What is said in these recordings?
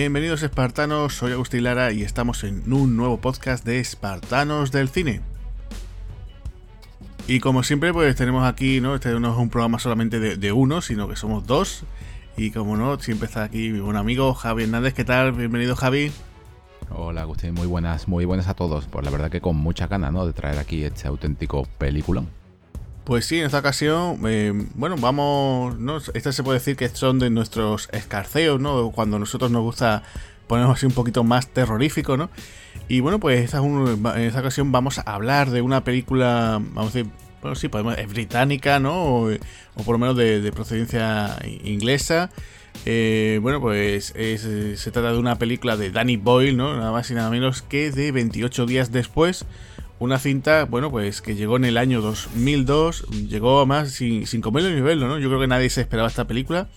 Bienvenidos espartanos, soy Agustín Lara y estamos en un nuevo podcast de Espartanos del Cine. Y como siempre, pues tenemos aquí, ¿no? Este no es un programa solamente de, uno, sino que somos dos. Y como no, siempre está aquí mi buen amigo Javi Hernández. ¿Qué tal? Bienvenido, Javi. Hola, Agustín. Muy buenas, muy buenas a todos. Pues la verdad que con mucha ganas, ¿no? De traer aquí este auténtico peliculón. Pues sí, en esta ocasión, eh, bueno, vamos, ¿no? Esta se puede decir que son de nuestros escarceos, ¿no? Cuando a nosotros nos gusta ponernos así un poquito más terrorífico, ¿no? Y bueno, pues en esta ocasión vamos a hablar de una película, vamos a decir, bueno, sí, podemos, es británica, ¿no? O, por lo menos de, procedencia inglesa. Eh, bueno, pues se trata de una película de Danny Boyle, ¿no? Nada más y nada menos que de 28 días después una cinta, bueno, pues que llegó en el año 2002, llegó más sin, sin comerlo ni verlo, ¿no? Yo creo que nadie se esperaba esta película.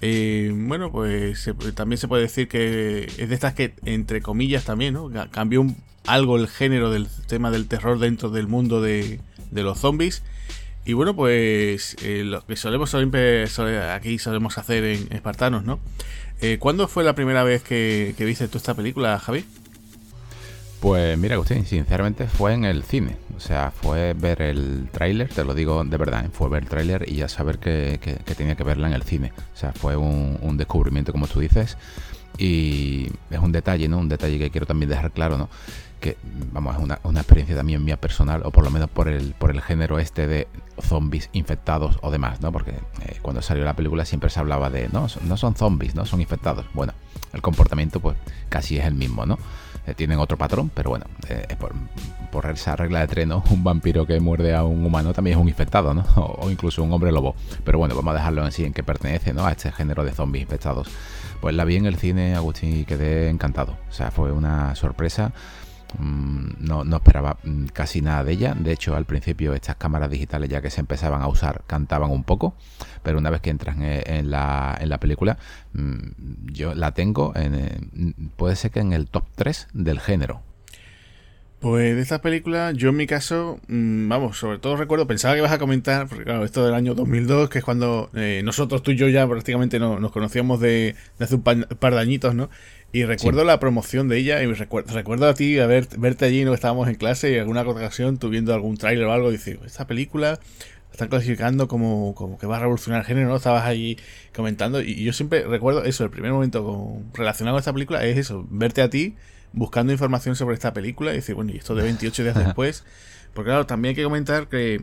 Eh, bueno, pues también se puede decir que es de estas que, entre comillas, también, ¿no? Cambió algo el género del tema del terror dentro del mundo de, los zombies. Y bueno, pues eh, lo que solemos aquí solemos hacer en Espartanos, ¿no? Eh, ¿Cuándo fue la primera vez que, que viste tú esta película, Javi? Pues mira, Agustín, sinceramente fue en el cine. O sea, fue ver el tráiler, te lo digo de verdad, ¿eh? fue ver el tráiler y ya saber que, tenía que verla en el cine. O sea, fue un, descubrimiento, como tú dices. Y es un detalle, ¿no? Un detalle que quiero también dejar claro, ¿no? Que, vamos, es una, experiencia también mía personal, o por lo menos por el, por el género este de zombies infectados o demás, ¿no? Porque eh, cuando salió la película siempre se hablaba de, no, no son zombies, ¿no? Son infectados. Bueno, el comportamiento pues casi es el mismo, ¿no? Eh, tienen otro patrón, pero bueno, eh, por, esa regla de tren, un vampiro que muerde a un humano también es un infectado, ¿no? O, incluso un hombre lobo. Pero bueno, vamos a dejarlo en en que pertenece, ¿no? A este género de zombies infectados. Pues la vi en el cine, Agustín, y quedé encantado. O sea, fue una sorpresa. Mm, no, no, esperaba mm, casi nada de ella. De hecho, al principio estas cámaras digitales ya que se empezaban a usar cantaban un poco, pero una vez que entras en, la, en la, película, mm, yo la tengo, en, puede ser que en el top 3 del género. Pues de esta película, yo en mi caso, vamos, sobre todo recuerdo, pensaba que ibas a comentar, porque claro, esto del año 2002, que es cuando eh, nosotros, tú y yo ya prácticamente no, nos conocíamos de hace un par de añitos, ¿no? Y recuerdo la promoción de ella y recuerdo, recuerdo a ti a ver, verte allí, no estábamos en clase y alguna ocasión tú viendo algún tráiler o algo y dices, esta película la están clasificando como, como que va a revolucionar el género, ¿no? Estabas allí comentando y yo siempre recuerdo eso, el primer momento relacionado con esta película es eso, verte a ti buscando información sobre esta película y decir, bueno, y esto de 28 días después, porque claro, también hay que comentar que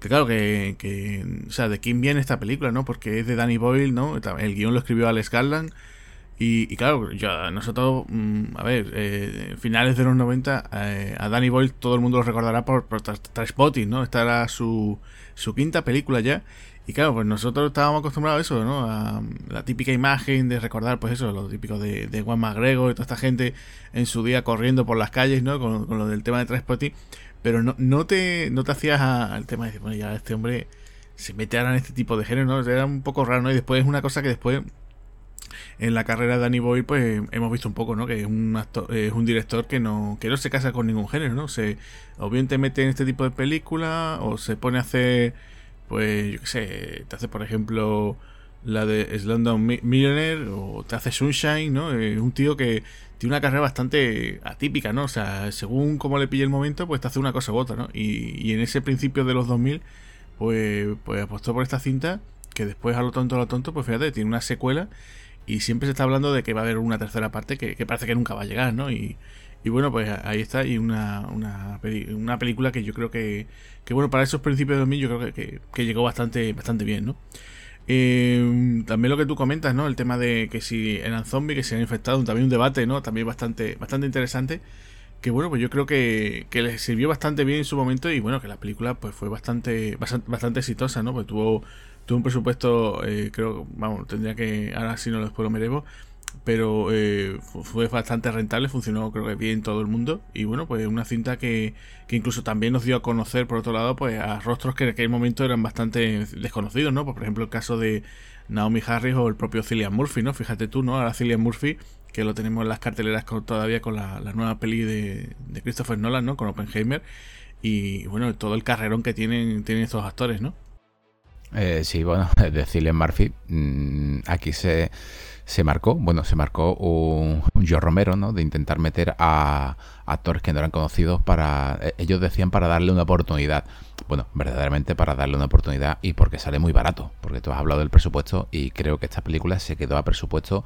que claro, que, que, o sea, de quién viene esta película, ¿no? Porque es de Danny Boyle, ¿no? El guion lo escribió Alex Garland, y, claro, ya nosotros, mm, a ver, eh, finales de los 90, eh, a Danny Boyle todo el mundo lo recordará por, por Trainspotting, ¿no? Esta era su, su quinta película ya. Y claro, pues nosotros estábamos acostumbrados a eso, ¿no? A la típica imagen de recordar, pues eso, lo típico de, de Juan McGregor y toda esta gente en su día corriendo por las calles, ¿no? Con, lo del tema de Trainspotting. Pero no, no, te, no te hacías al tema de decir, bueno, ya este hombre se mete ahora en este tipo de género, ¿no? Era un poco raro, ¿no? Y después es una cosa que después en la carrera de Danny Boy pues hemos visto un poco, ¿no? Que es un actor, es un director que no, que no se casa con ningún género, ¿no? Se, o bien te mete en este tipo de película, o se pone a hacer, pues, yo qué sé, te hace, por ejemplo, la de Slumdog Millionaire, o te hace Sunshine, ¿no? Es un tío que tiene una carrera bastante atípica, ¿no? O sea, según cómo le pille el momento, pues te hace una cosa u otra, ¿no? Y, y en ese principio de los 2000, pues, pues apostó por esta cinta, que después a lo tonto a lo tonto, pues fíjate, tiene una secuela y siempre se está hablando de que va a haber una tercera parte que, parece que nunca va a llegar, ¿no? Y, bueno, pues ahí está, y una, una, una película que yo creo que, que, bueno, para esos principios de 2000 yo creo que, que, llegó bastante, bastante bien, ¿no? Eh, también lo que tú comentas, ¿no? El tema de que si eran zombies, que se han infectado, también un debate, ¿no? También bastante, bastante interesante. Que bueno, pues yo creo que, que les sirvió bastante bien en su momento y bueno, que la película pues fue bastante, bastante, bastante exitosa, ¿no? Pues tuvo tuvo un presupuesto, eh, creo, vamos, tendría que, ahora sí no lo merezco, pero eh, fue bastante rentable, funcionó creo que bien todo el mundo y bueno, pues una cinta que, que, incluso también nos dio a conocer por otro lado pues a rostros que en aquel momento eran bastante desconocidos, ¿no? Pues, por ejemplo el caso de Naomi Harris o el propio Cillian Murphy, ¿no? Fíjate tú, ¿no? Ahora Cillian Murphy que lo tenemos en las carteleras todavía con la, nueva peli de, de, Christopher Nolan, ¿no? Con Oppenheimer y bueno, todo el carrerón que tienen, tienen estos actores, ¿no? Eh, sí, bueno, de Cillian Murphy. Mm, aquí se, se marcó, bueno, se marcó un, un Joe Romero, ¿no? De intentar meter a actores que no eran conocidos para, eh, ellos decían para darle una oportunidad. Bueno, verdaderamente para darle una oportunidad y porque sale muy barato, porque tú has hablado del presupuesto y creo que esta película se quedó a presupuesto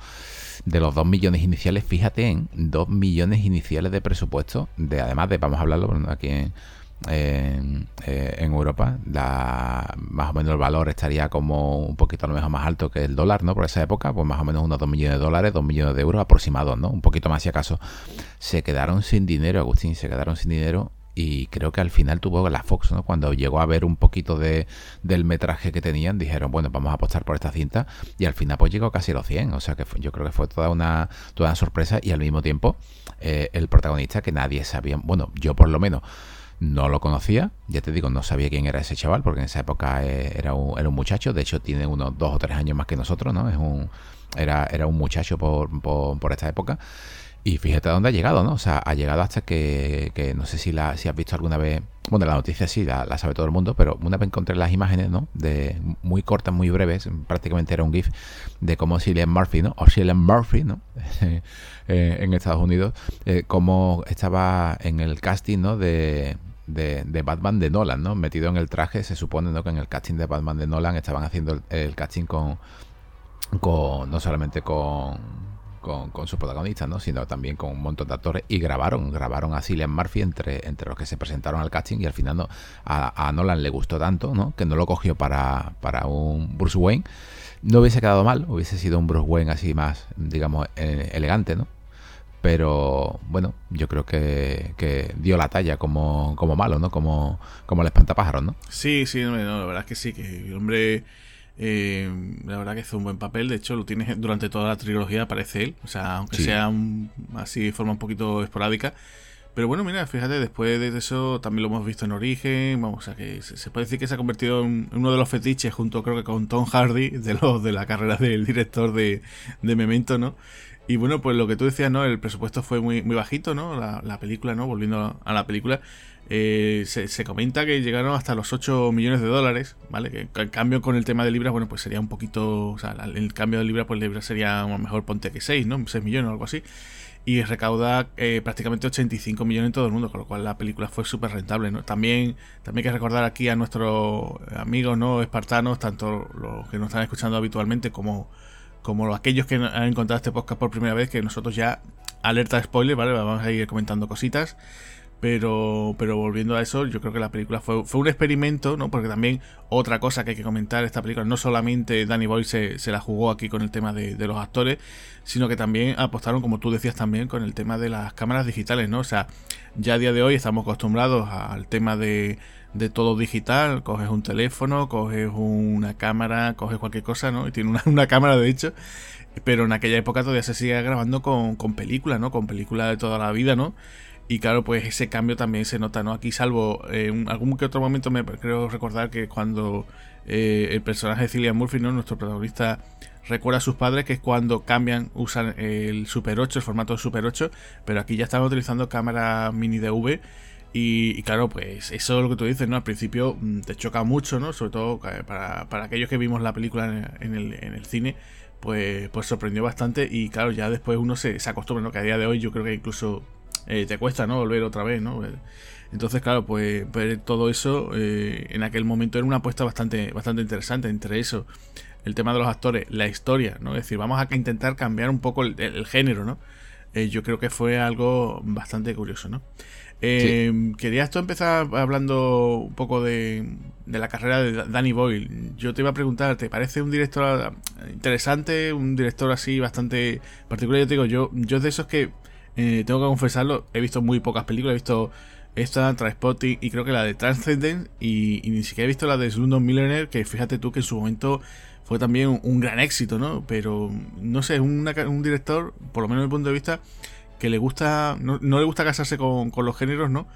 de los 2 millones iniciales, fíjate en 2 millones iniciales de presupuesto, de además de, vamos a hablarlo aquí en en, eh, en Europa, la, más o menos el valor estaría como un poquito a lo mejor más alto que el dólar, ¿no? Por esa época, pues más o menos unos 2 millones de dólares, 2 millones de euros aproximados, ¿no? Un poquito más si acaso. Se quedaron sin dinero, Agustín, se quedaron sin dinero y creo que al final tuvo la Fox, ¿no? Cuando llegó a ver un poquito de, del metraje que tenían, dijeron, bueno, vamos a apostar por esta cinta y al final pues llegó casi a los 100, o sea que yo creo que fue toda una, toda una sorpresa y al mismo tiempo eh, el protagonista que nadie sabía, bueno, yo por lo menos no lo conocía, ya te digo, no sabía quién era ese chaval, porque en esa época eh, era un, era un muchacho, de hecho tiene unos dos o tres años más que nosotros, ¿no? Es un, era, era un muchacho por, por, esta época. Y fíjate a dónde ha llegado, ¿no? O sea, ha llegado hasta que, que no sé si, la, si has visto alguna vez, bueno, la noticia sí, la, sabe todo el mundo, pero una vez encontré las imágenes, ¿no? De muy cortas, muy breves, prácticamente era un GIF de cómo Cillian Murphy, ¿no? O Cillian Murphy, ¿no? Eh, en Estados Unidos, eh, cómo estaba en el casting, ¿no? De, de, Batman de Nolan, ¿no? Metido en el traje, se supone ¿no? que en el casting de Batman de Nolan estaban haciendo el, casting con, con, no solamente con, con, con sus protagonistas, ¿no? sino también con un montón de actores y grabaron, grabaron a Cillian Murphy entre, entre los que se presentaron al casting y al final no, a, Nolan le gustó tanto ¿no? que no lo cogió para, para un Bruce Wayne. No hubiese quedado mal, hubiese sido un Bruce Wayne así más, digamos, eh, elegante, ¿no? Pero bueno, yo creo que, dio la talla como, como malo, ¿no? Como, como el espantapájaros, ¿no? Sí, sí, no, la verdad es que sí, que el hombre, eh, la verdad que hizo un buen papel, de hecho lo tiene durante toda la trilogía, aparece él, o sea, aunque sea así de forma un poquito esporádica. Pero bueno, mira, fíjate, después de eso también lo hemos visto en Origen, vamos, a que se, puede decir que se ha convertido en uno de los fetiches junto creo que con Tom Hardy de los de la carrera del director de, de Memento, ¿no? Y bueno, pues lo que tú decías, ¿no? El presupuesto fue muy, muy bajito, ¿no? La, película, ¿no? Volviendo a la película, eh, se, comenta que llegaron hasta los 8 millones de dólares, ¿vale? Que en cambio con el tema de libras, bueno, pues sería un poquito, o sea, el cambio de libras, pues libras sería a lo mejor ponte que 6, ¿no? 6 millones o algo así. Y recauda eh, prácticamente 85 millones en todo el mundo, con lo cual la película fue súper rentable, ¿no? También, también hay que recordar aquí a nuestros amigos, ¿no? Espartanos, tanto los que nos están escuchando habitualmente como como aquellos que han encontrado este podcast por primera vez, que nosotros ya, alerta spoiler, ¿vale? Vamos a ir comentando cositas. Pero, pero volviendo a eso, yo creo que la película fue, fue un experimento, ¿no? Porque también otra cosa que hay que comentar esta película, no solamente Danny Boyle se, se la jugó aquí con el tema de, de, los actores, sino que también apostaron, como tú decías también, con el tema de las cámaras digitales, ¿no? O sea, ya a día de hoy estamos acostumbrados al tema de, de todo digital, coges un teléfono, coges una cámara, coges cualquier cosa, ¿no? Y tiene una, cámara, de hecho, pero en aquella época todavía se sigue grabando con, con películas, ¿no? Con películas de toda la vida, ¿no? Y claro, pues ese cambio también se nota, ¿no? Aquí salvo en algún que otro momento me creo recordar que cuando eh, el personaje de Cillian Murphy, ¿no? Nuestro protagonista recuerda a sus padres que es cuando cambian, usan el Super 8, el formato Super 8, pero aquí ya están utilizando cámara mini DV y, claro, pues eso es lo que tú dices, ¿no? Al principio mm, te choca mucho, ¿no? Sobre todo eh, para, para aquellos que vimos la película en el, en el cine, pues, pues sorprendió bastante y claro, ya después uno se, se acostumbra, ¿no? Que a día de hoy yo creo que incluso eh, te cuesta, ¿no? Volver otra vez, ¿no? Entonces, claro, pues ver todo eso eh, en aquel momento era una apuesta bastante, bastante interesante. Entre eso, el tema de los actores, la historia, ¿no? Es decir, vamos a intentar cambiar un poco el, género, ¿no? yo creo que fue algo bastante curioso, ¿no? Eh, Querías tú empezar hablando un poco de, la carrera de Danny Boyle. Yo te iba a preguntar, ¿te parece un director interesante? Un director así bastante particular. Yo te digo, yo, yo de esos que eh, tengo que confesarlo, he visto muy pocas películas, he visto esta, Transpotting y creo que la de Transcendent y, ni siquiera he visto la de Slumdog Millionaire, que fíjate tú que en su momento fue también un, gran éxito, ¿no? Pero no sé, es un director, por lo menos desde mi punto de vista, que le gusta, no, le gusta casarse con, los géneros, ¿no?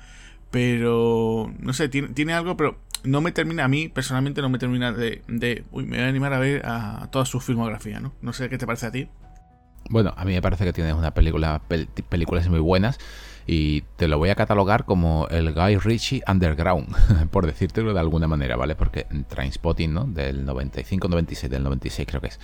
Pero, no sé, tiene, algo, pero no me termina, a mí personalmente no me termina de, de, uy, me voy a animar a ver a toda su filmografía, ¿no? No sé qué te parece a ti. Bueno, a mí me parece que tienes una película, películas muy buenas y te lo voy a catalogar como el Guy Ritchie Underground, por decírtelo de alguna manera, ¿vale? Porque Trainspotting, ¿no? Del 95, 96, del 96 creo que es.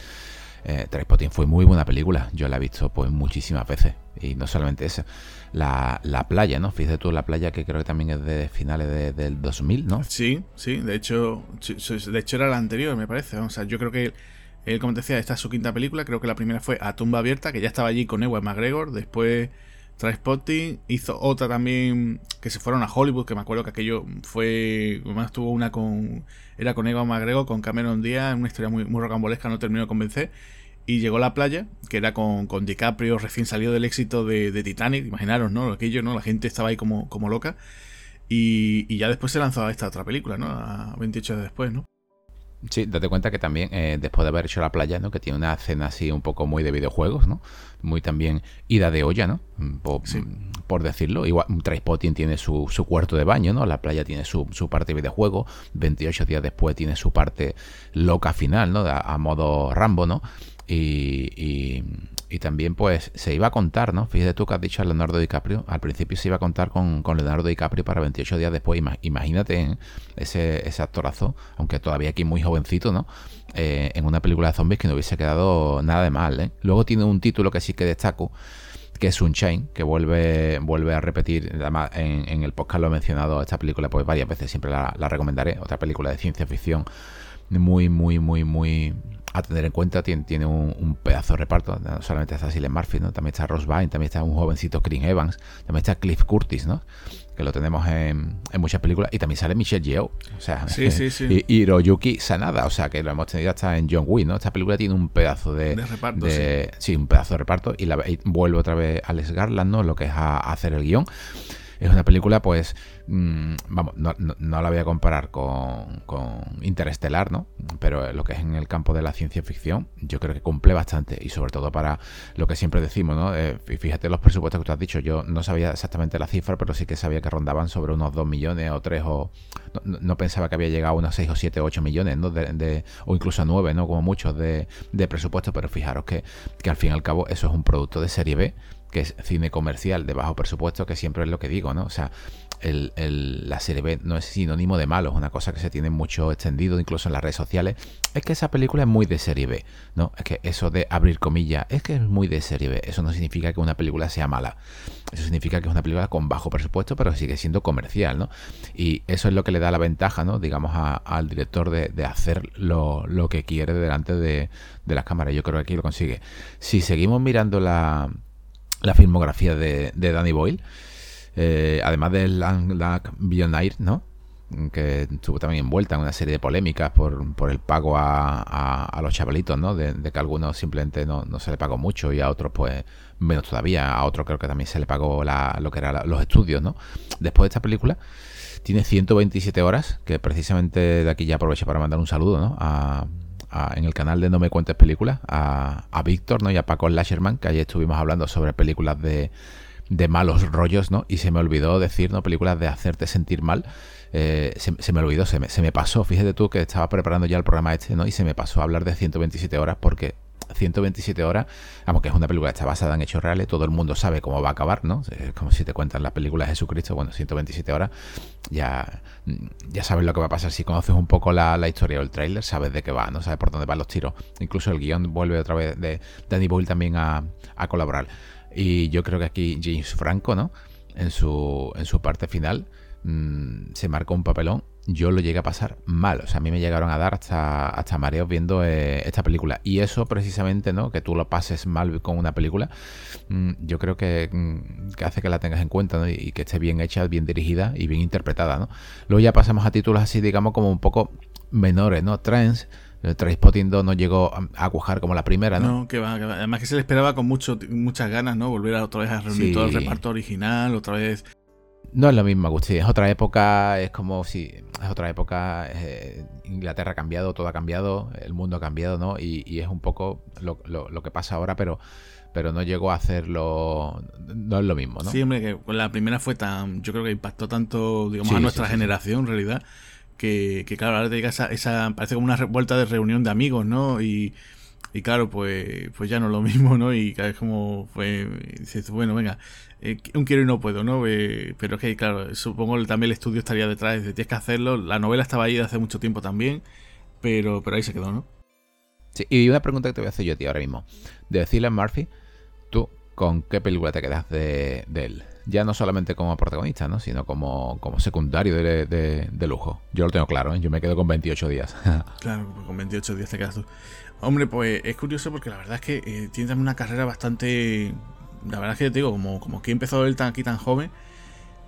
Eh, Trainspotting fue muy buena película, yo la he visto pues muchísimas veces. Y no solamente esa, la, la playa, ¿no? Fíjate tú, la playa que creo que también es de finales del 2000, ¿no? Sí, sí, de hecho, de hecho era la anterior, me parece. O sea, yo creo que él, como te decía, esta es su quinta película, creo que la primera fue A Tumba Abierta, que ya estaba allí con Ewan McGregor, después... Trainspotting hizo otra también que se fueron a Hollywood, que me acuerdo que aquello fue. Además tuvo una con. Era con Eva McGregor, con Cameron Díaz, una historia muy, muy rocambolesca, no terminó de convencer. Y llegó a la playa, que era con, con DiCaprio, recién salido del éxito de, Titanic, imaginaros, ¿no? Aquello, ¿no? La gente estaba ahí como, como loca. Y, y ya después se lanzó a esta otra película, ¿no? A 28 años después, ¿no? Sí, date cuenta que también eh, después de haber hecho la playa, ¿no? Que tiene una escena así un poco muy de videojuegos, ¿no? Muy también ida de olla, ¿no? Mm, por, decirlo. Igual Trainspotting tiene su, su, cuarto de baño, ¿no? La playa tiene su, su parte de videojuego. 28 días después tiene su parte loca final, ¿no? A, modo Rambo, ¿no? Y, y también, pues, se iba a contar, ¿no? Fíjate tú que has dicho a Leonardo DiCaprio. Al principio se iba a contar con, Leonardo DiCaprio para 28 días después. Imagínate ¿eh? ese, ese actorazo, aunque todavía aquí muy jovencito, ¿no? Eh, en una película de zombies que no hubiese quedado nada de mal, ¿eh? Luego tiene un título que sí que destaco, que es Sunshine, que vuelve, vuelve a repetir, además en, el podcast lo he mencionado, esta película pues varias veces, siempre la recomendaré, otra película de ciencia ficción muy, muy, muy, muy a tener en cuenta, tiene, tiene un, pedazo de reparto. No solamente está Cillian Murphy, ¿no? también está Ross Vine, también está un jovencito Chris Evans, también está Cliff Curtis, ¿no? que lo tenemos en, muchas películas, y también sale Michelle Yeoh, o sea, sí, sí, sí. y Hiroyuki Sanada, o sea, que lo hemos tenido hasta en John Wick, ¿no? Esta película tiene un pedazo de, reparto, sí. un pedazo de reparto, y, la, vuelve otra vez Alex Garland, ¿no? Lo que es a hacer el guion. Es una película, pues, mm, vamos, no, la voy a comparar con, con, Interestelar, ¿no? Pero lo que es en el campo de la ciencia ficción, yo creo que cumple bastante y sobre todo para lo que siempre decimos, ¿no? Eh, fíjate los presupuestos que tú has dicho, yo no sabía exactamente la cifra, pero sí que sabía que rondaban sobre unos 2 millones o 3 o... No, pensaba que había llegado a unos 6 o 7 o 8 millones, ¿no? De, o incluso a 9, ¿no? Como muchos de, de presupuesto, pero fijaros que, que al fin y al cabo eso es un producto de serie B que es cine comercial de bajo presupuesto, que siempre es lo que digo, ¿no? O sea, el, la serie B no es sinónimo de malo, es una cosa que se tiene mucho extendido, incluso en las redes sociales. Es que esa película es muy de serie B, ¿no? Es que eso de abrir comillas, es que es muy de serie B. Eso no significa que una película sea mala. Eso significa que es una película con bajo presupuesto, pero sigue siendo comercial, ¿no? Y eso es lo que le da la ventaja, ¿no? Digamos, al director de, hacer lo, que quiere delante de, de las cámaras. Yo creo que aquí lo consigue. Si seguimos mirando la la filmografía de, Danny Boyle. Eh, además de Lang Beyond Air, ¿no? que estuvo también envuelta en una serie de polémicas por, por el pago a, a, los chavalitos, ¿no? De, que a algunos simplemente no, no, se le pagó mucho y a otros pues menos todavía, a otros creo que también se le pagó la, lo que eran los estudios, ¿no? Después de esta película tiene 127 horas, que precisamente de aquí ya aprovecho para mandar un saludo, ¿no? A, en el canal de No Me Cuentes Películas, a, a Víctor ¿no? y a Paco Lasherman, que ayer estuvimos hablando sobre películas de, de malos rollos, ¿no? Y se me olvidó decir, ¿no? Películas de hacerte sentir mal. Eh, se, me olvidó, se me, se me, pasó. Fíjate tú que estaba preparando ya el programa este, ¿no? Y se me pasó a hablar de 127 horas porque 127 horas, vamos, que es una película que está basada en hechos reales, todo el mundo sabe cómo va a acabar, ¿no? Es como si te cuentan la película de Jesucristo, bueno, 127 horas, ya, ya sabes lo que va a pasar. Si conoces un poco la, historia o el tráiler, sabes de qué va, ¿no? Sabes por dónde van los tiros. Incluso el guion vuelve otra vez de Danny Boyle también a, a colaborar. Y yo creo que aquí James Franco, ¿no? En su, en su parte final, mm, se marcó un papelón yo lo llegué a pasar mal. O sea, a mí me llegaron a dar hasta, hasta mareos viendo eh, esta película. Y eso precisamente, ¿no? Que tú lo pases mal con una película, mm, yo creo que, mm, que, hace que la tengas en cuenta, ¿no? Y, que esté bien hecha, bien dirigida y bien interpretada, ¿no? Luego ya pasamos a títulos así, digamos, como un poco menores, ¿no? Trans. Trainspotting 2 no llegó a cuajar como la primera, ¿no? No, que va, que va. Además que se le esperaba con mucho, muchas ganas, ¿no? Volver a otra vez a reunir todo el reparto original, otra vez no es lo mismo, Agustín. Es otra época, es como si. Es otra época. Eh, Inglaterra ha cambiado, todo ha cambiado, el mundo ha cambiado, ¿no? Y, es un poco lo, que pasa ahora, pero pero no llegó a hacerlo. No es lo mismo, ¿no? Sí, hombre, que la primera fue tan. Yo creo que impactó tanto, digamos, a nuestra generación, en realidad, que, claro, ahora te llega esa, esa. Parece como una vuelta de reunión de amigos, ¿no? Y y claro, pues, pues ya no es lo mismo, ¿no? Y cada vez como fue, dices, bueno, venga, eh, un quiero y no puedo, ¿no? Eh, pero es que, claro, supongo que también el estudio estaría detrás, de tienes que hacerlo. La novela estaba ahí de hace mucho tiempo también, pero, pero ahí se quedó, ¿no? Sí, y una pregunta que te voy a hacer yo a ti ahora mismo. De Cillian Murphy, ¿tú con qué película te quedas de, él? Ya no solamente como protagonista, ¿no? Sino como, como secundario de, lujo. Yo lo tengo claro, ¿eh? Yo me quedo con 28 días. claro, con 28 días te quedas tú. Hombre, pues es curioso porque la verdad es que eh, tiene también una carrera bastante... La verdad es que te digo, como, como que empezó él tan, aquí tan joven,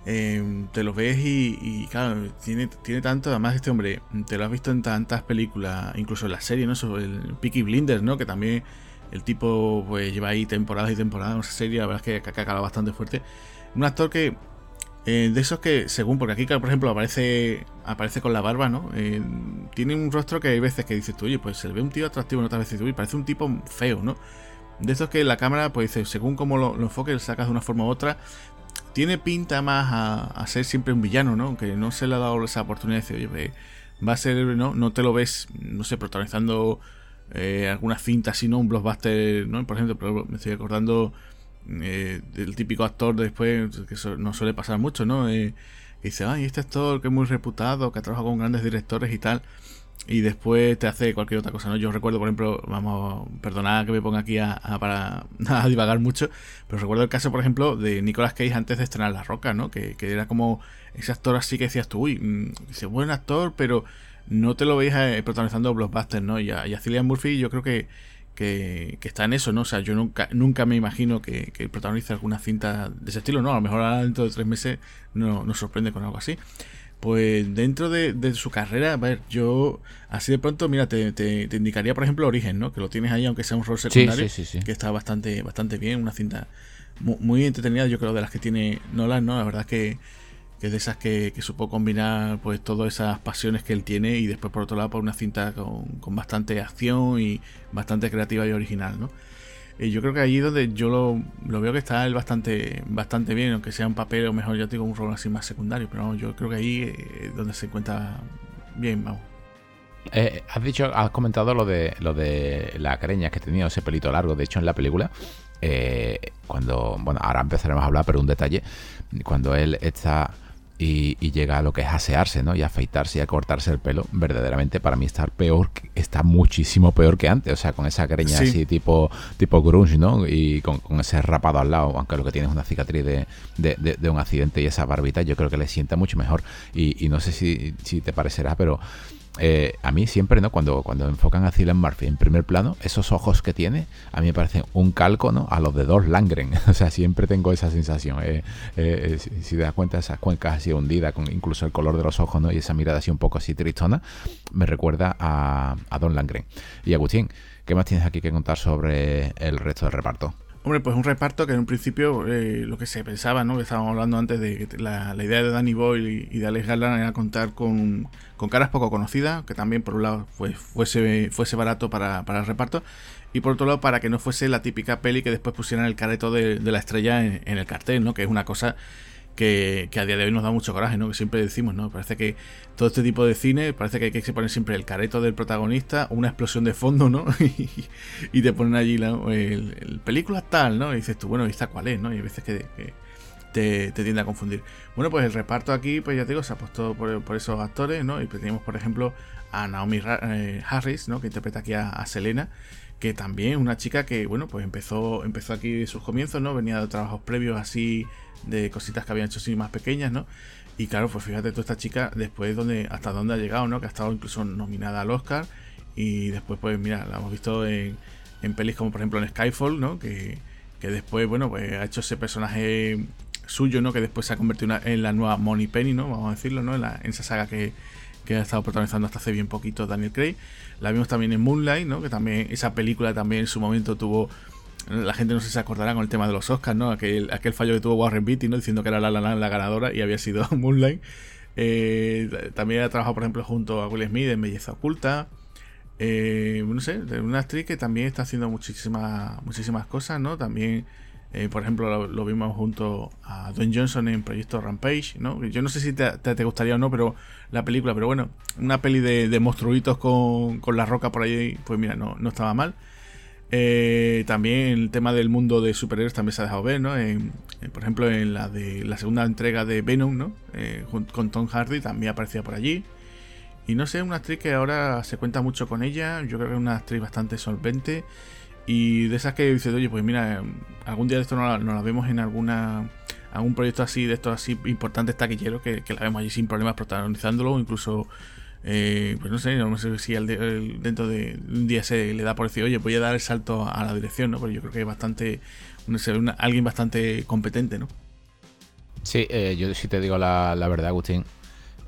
eh, te lo ves y, claro, tiene, tiene tanto, además este hombre, te lo has visto en tantas películas, incluso en la serie, ¿no? Sobre el Peaky Blinders, ¿no? Que también el tipo pues lleva ahí temporadas y temporadas en esa serie, la verdad es que ha acabado bastante fuerte. Un actor que, eh, de esos que, según, porque aquí, por ejemplo, aparece aparece con la barba, ¿no? Eh, tiene un rostro que hay veces que dices tú, oye, pues se le ve un tío atractivo, en otras veces, uy, parece un tipo feo, ¿no? De esos que la cámara, pues dice, según como lo, lo enfoques, sacas de una forma u otra, tiene pinta más a, ser siempre un villano, ¿no? Aunque no se le ha dado esa oportunidad de decir, oye, va a ser, ¿no? No te lo ves, no sé, protagonizando eh, alguna cinta así, ¿no? Un blockbuster, ¿no? Por ejemplo, me estoy acordando eh, del típico actor después, que no suele pasar mucho, ¿no? Eh, que dice, ay, este actor que es muy reputado, que ha trabajado con grandes directores y tal y después te hace cualquier otra cosa, ¿no? Yo recuerdo, por ejemplo, vamos, perdonad que me ponga aquí a, para a divagar mucho, pero recuerdo el caso, por ejemplo, de Nicolas Cage antes de estrenar La Roca, ¿no? Que, era como ese actor así que decías tú, uy, mm, dice, buen actor, pero no te lo veis eh, protagonizando blockbusters, ¿no? Y a, y a Cillian Murphy yo creo que, que, está en eso, ¿no? O sea, yo nunca, nunca me imagino que, que protagonice alguna cinta de ese estilo, ¿no? A lo mejor dentro de tres meses no, nos sorprende con algo así. Pues dentro de, su carrera, a ver, yo así de pronto, mira, te, te, indicaría, por ejemplo, Origen, ¿no? Que lo tienes ahí, aunque sea un rol secundario, que está bastante, bastante bien, una cinta muy, entretenida, yo creo, de las que tiene Nolan, ¿no? La verdad que, que es de esas que, supo combinar pues todas esas pasiones que él tiene y después por otro lado por una cinta con, con bastante acción y bastante creativa y original, ¿no? Y yo creo que allí donde yo lo, veo que está él bastante, bastante bien, aunque sea un papel o mejor, yo tengo un rol así más secundario, pero yo creo que ahí es donde se encuentra bien, vamos. Eh, has dicho, has comentado lo de lo de la creña que tenía ese pelito largo. De hecho, en la película, eh, cuando, bueno, ahora empezaremos a hablar, pero un detalle, cuando él está y, llega a lo que es asearse, ¿no? Y afeitarse y a cortarse el pelo, verdaderamente para mí está peor, está muchísimo peor que antes, o sea, con esa greña así tipo, tipo grunge, ¿no? Y con, ese rapado al lado, aunque lo que tiene es una cicatriz de, de, un accidente y esa barbita, yo creo que le sienta mucho mejor. Y, y no sé si, si te parecerá, pero eh, a mí siempre, ¿no? Cuando, cuando enfocan a Cillian Murphy en primer plano, esos ojos que tiene, a mí me parecen un calco, ¿no? A los de dos Langren. o sea, siempre tengo esa sensación. Eh, eh, si, te das cuenta, esas cuencas así hundidas, con incluso el color de los ojos, ¿no? Y esa mirada así un poco así tristona, me recuerda a, a Don Langren. Y Agustín, ¿qué más tienes aquí que contar sobre el resto del reparto? Hombre, pues un reparto que en un principio eh, lo que se pensaba, ¿no? Que estábamos hablando antes de la, idea de Danny Boyle y, de Alex Garland era contar con, con, caras poco conocidas, que también por un lado pues, fuese, fuese barato para, para, el reparto, y por otro lado para que no fuese la típica peli que después pusieran el careto de, de la estrella en, en, el cartel, ¿no? Que es una cosa que, a día de hoy nos da mucho coraje, ¿no? Que siempre decimos, ¿no? Parece que todo este tipo de cine, parece que hay que poner siempre el careto del protagonista, una explosión de fondo, ¿no? y, te ponen allí la, el, película tal, ¿no? Y dices tú, bueno, ¿y esta cuál es, no? Y hay veces que, te, tiende a confundir. Bueno, pues el reparto aquí, pues ya te digo, se ha puesto por, esos actores, ¿no? Y tenemos, por ejemplo, a Naomi eh, Harris, ¿no? Que interpreta aquí a Selena que también una chica que, bueno, pues empezó, empezó aquí sus comienzos, ¿no? Venía de trabajos previos así de cositas que habían hecho así más pequeñas, ¿no? Y claro, pues fíjate tú esta chica después donde, hasta dónde ha llegado, ¿no? Que ha estado incluso nominada al Oscar. Y después, pues mira, la hemos visto en, en pelis como por ejemplo en Skyfall, ¿no? Que, que después, bueno, pues ha hecho ese personaje suyo, ¿no? Que después se ha convertido en la nueva Money Penny, ¿no? Vamos a decirlo, ¿no? En, la, en esa saga que, que ha estado protagonizando hasta hace bien poquito Daniel Craig. La vimos también en Moonlight, ¿no? Que también esa película también en su momento tuvo la gente no sé si se acordará con el tema de los Oscars, ¿no? Aquel, aquel fallo que tuvo Warren Beatty, ¿no? Diciendo que era la, la, la ganadora y había sido Moonlight. Eh, también ha trabajado, por ejemplo, junto a Will Smith en Belleza Oculta. Eh, no sé, una actriz que también está haciendo muchísimas, muchísimas cosas, ¿no? También, eh, por ejemplo, lo, vimos junto a Dwayne Johnson en Proyecto Rampage, ¿no? Yo no sé si te, te, gustaría o no, pero la película, pero bueno, una peli de, monstruitos con, con la roca por ahí, pues mira, no, no estaba mal. Eh, también el tema del mundo de superhéroes también se ha dejado ver, ¿no? por ejemplo, en la de la segunda entrega de Venom, ¿no? Eh, con Tom Hardy también aparecía por allí. Y no sé, una actriz que ahora se cuenta mucho con ella. Yo creo que es una actriz bastante solvente. Y de esas que dices, oye, pues mira, algún día de esto no la, vemos en alguna algún proyecto así, de estos así importantes taquilleros, que, que la vemos allí sin problemas protagonizándolo, incluso eh, pues no sé, no sé si dentro de un día se le da por decir, oye, voy a dar el salto a la dirección, ¿no? Pero yo creo que es bastante, alguien bastante competente, ¿no? Sí, eh, yo sí te digo la, verdad, Agustín,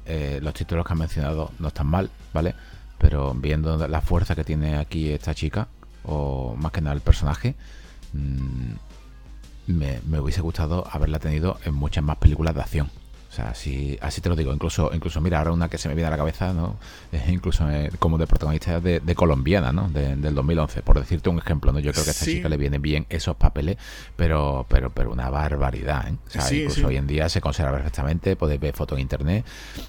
eh, los títulos que has mencionado no están mal, ¿vale? Pero viendo la fuerza que tiene aquí esta chica, o más que nada el personaje, mm, me, me hubiese gustado haberla tenido en muchas más películas de acción. O sea, así, así te lo digo. Incluso, incluso mira, ahora una que se me viene a la cabeza, ¿no? incluso eh, como de protagonista de, colombiana, ¿no? del 2011, por decirte un ejemplo, ¿no? Yo creo que a esta chica le vienen bien esos papeles, pero, pero, pero una barbaridad, ¿eh? O sea, incluso hoy en día se conserva perfectamente, puedes ver fotos en internet,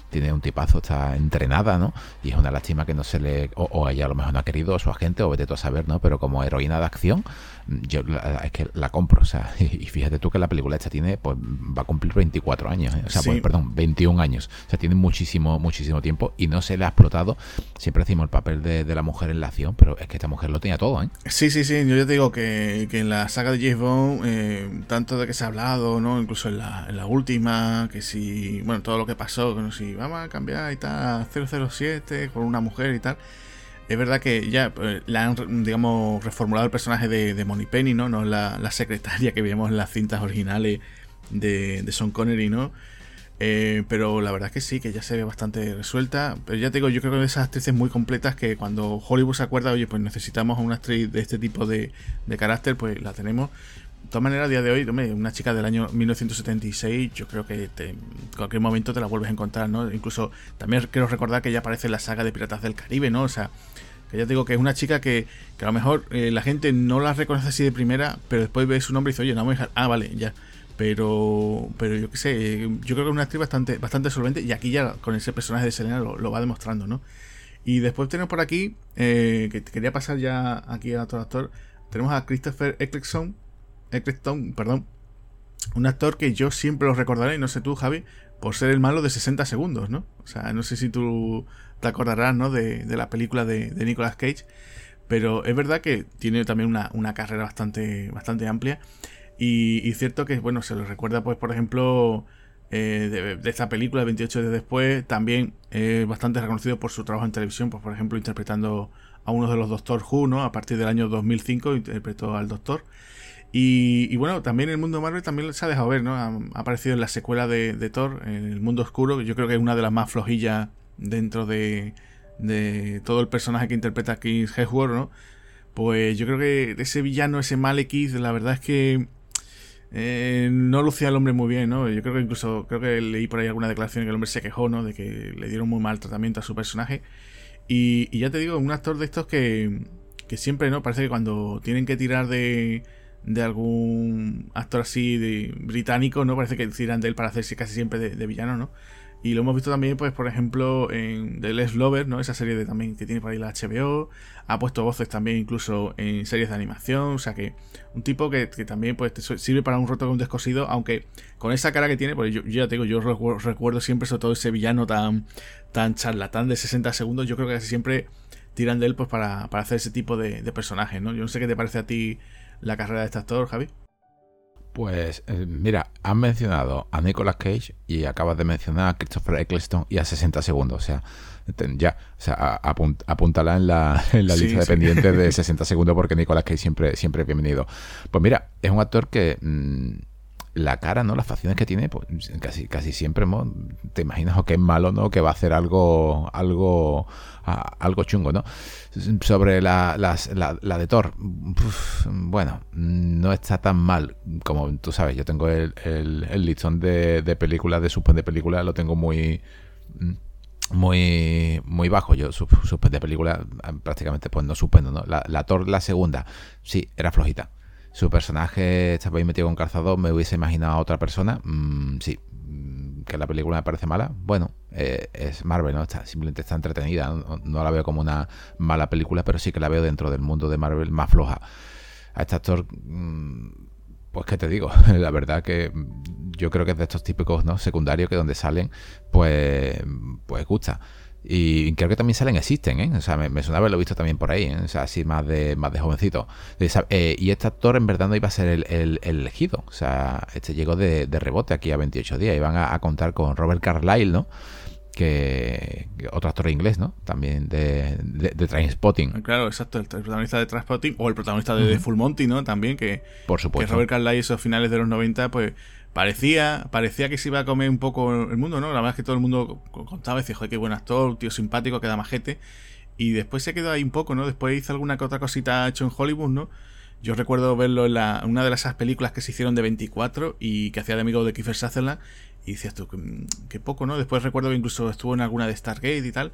tiene un tipazo, está entrenada, ¿no? Y es una lástima que no se le, o, ella a lo mejor no ha querido, o su agente, o vete tú a saber, ¿no? Pero como heroína de acción, yo es que la compro, o sea, y fíjate tú que la película esta tiene, pues va a cumplir 24 años, ¿eh? o sea, pues, perdón, 21 años, o sea, tiene muchísimo, muchísimo tiempo y no se le ha explotado, siempre decimos el papel de, la mujer en la acción, pero es que esta mujer lo tenía todo, ¿eh? Sí, sí, sí, yo ya te digo que, en la saga de James Bond, eh, tanto de que se ha hablado, ¿no? Incluso en la, en la última, que si, bueno, todo lo que pasó, que no si vamos a cambiar y tal, 007 con una mujer y tal es verdad que ya pues, la han, digamos, reformulado el personaje de, de Money Penny, ¿no? No la, la, secretaria que vimos en las cintas originales de, de Sean Connery, ¿no? Eh, pero la verdad es que sí, que ya se ve bastante resuelta. Pero ya te digo, yo creo que de esas actrices muy completas que cuando Hollywood se acuerda, oye, pues necesitamos a una actriz de este tipo de carácter, pues la tenemos. De todas maneras, a día de hoy, una chica del año 1976, yo creo que en cualquier momento te la vuelves a encontrar, ¿no? Incluso también quiero recordar que ya aparece en la saga de Piratas del Caribe, ¿no? O sea, que ya te digo que es una chica que, a lo mejor eh, la gente no la reconoce así de primera, pero después ve su nombre y dice, oye, no dejar. Ah, vale, ya. Pero, pero yo qué sé, yo creo que es una actriz bastante, bastante solvente y aquí ya con ese personaje de Selena lo, va demostrando, ¿no? Y después tenemos por aquí, eh, que quería pasar ya aquí a otro actor, tenemos a Christopher Eccleston, Eccleston, perdón, un actor que yo siempre lo recordaré, y no sé tú, Javi, por ser el malo de 60 segundos, ¿no? O sea, no sé si tú te acordarás, ¿no? De, la película de, Nicolas Cage. Pero es verdad que tiene también una, carrera bastante, bastante amplia. Y, cierto que, bueno, se lo recuerda, pues, por ejemplo, eh, de, esta película, 28 de después, también es bastante reconocido por su trabajo en televisión, pues, por ejemplo, interpretando a uno de los Doctor Who, ¿no? A partir del año 2005 interpretó al Doctor. Y, bueno, también el mundo Marvel también se ha dejado ver, ¿no? Ha, aparecido en la secuela de, de, Thor, el mundo oscuro, que yo creo que es una de las más flojillas dentro de, de todo el personaje que interpreta aquí Hemsworth, ¿no? Pues yo creo que ese villano, ese Malekith, la verdad es que eh, no lucía al hombre muy bien, ¿no? Yo creo que incluso, creo que leí por ahí alguna declaración que el hombre se quejó, ¿no? De que le dieron muy mal tratamiento a su personaje. Y, y ya te digo, un actor de estos que, que siempre, ¿no? Parece que cuando tienen que tirar de, de algún actor así de británico, ¿no? Parece que tiran de él para hacerse casi siempre de villano, ¿no? Y lo hemos visto también, pues, por ejemplo, en The Les Lover, ¿no? Esa serie de, también que tiene por ahí la HBO. Ha puesto voces también incluso en series de animación. O sea que un tipo que, también pues, sirve para un roto con un descosido. Aunque con esa cara que tiene, pues yo, ya te digo, yo recuerdo siempre sobre todo ese villano tan, tan charlatán de 60 segundos. Yo creo que casi siempre tiran de él pues para, hacer ese tipo de, de personajes, ¿no? Yo no sé qué te parece a ti la carrera de este actor, Javi. Pues eh, mira, han mencionado a Nicolas Cage y acabas de mencionar a Christopher Eccleston y a 60 segundos. O sea, ya, o sea, apúntala en la, en la lista de pendientes de 60 segundos porque Nicolas Cage siempre, siempre es bienvenido. Pues mira, es un actor que mm, la cara, ¿no? Las facciones que tiene, pues casi, casi siempre te imaginas que es malo, ¿no? Que va a hacer algo, algo, algo chungo, ¿no? Sobre la, la, de Thor, bueno, no está tan mal como tú sabes. Yo tengo el, el, listón de, de películas, de suspense de películas, lo tengo muy muy muy bajo. Yo suspense de película prácticamente pues no suspendo, ¿no? La, la Thor, la segunda, sí, era flojita. Su personaje estaba ahí metido con calzado, me hubiese imaginado a otra persona. Mm, sí, que la película me parece mala, bueno, eh, es Marvel, ¿no? Está, simplemente está entretenida, ¿no? la veo como una mala película, pero sí que la veo dentro del mundo de Marvel más floja. A este actor, mm, pues qué te digo, la verdad que yo creo que es de estos típicos, ¿no? Secundarios que donde salen, pues, pues gusta. Y creo que también salen Existen, ¿eh? O sea, me, me haberlo visto también por ahí, ¿eh? O sea, así más de, más de jovencito. Eh, y este actor en verdad no iba a ser el, elegido. O sea, este llegó de, rebote aquí a 28 días. Iban a, a contar con Robert Carlyle, ¿no? Que, otro actor inglés, ¿no? También de, de, de Trainspotting. Ah, claro, exacto, el, protagonista de Trainspotting o el protagonista de, Full Monty, ¿no? También que, Por supuesto. que Robert Carlyle esos finales de los 90, pues parecía parecía que se iba a comer un poco el mundo, ¿no? La verdad es que todo el mundo contaba y decía, joder, qué buen actor, tío simpático, que da majete. Y después se quedó ahí un poco, ¿no? Después hizo alguna que otra cosita hecho en Hollywood, ¿no? Yo recuerdo verlo en la, una de esas películas que se hicieron de 24 y que hacía de amigo de Kiefer Sutherland y decías tú, que, poco, ¿no? Después recuerdo que incluso estuvo en alguna de Stargate y tal.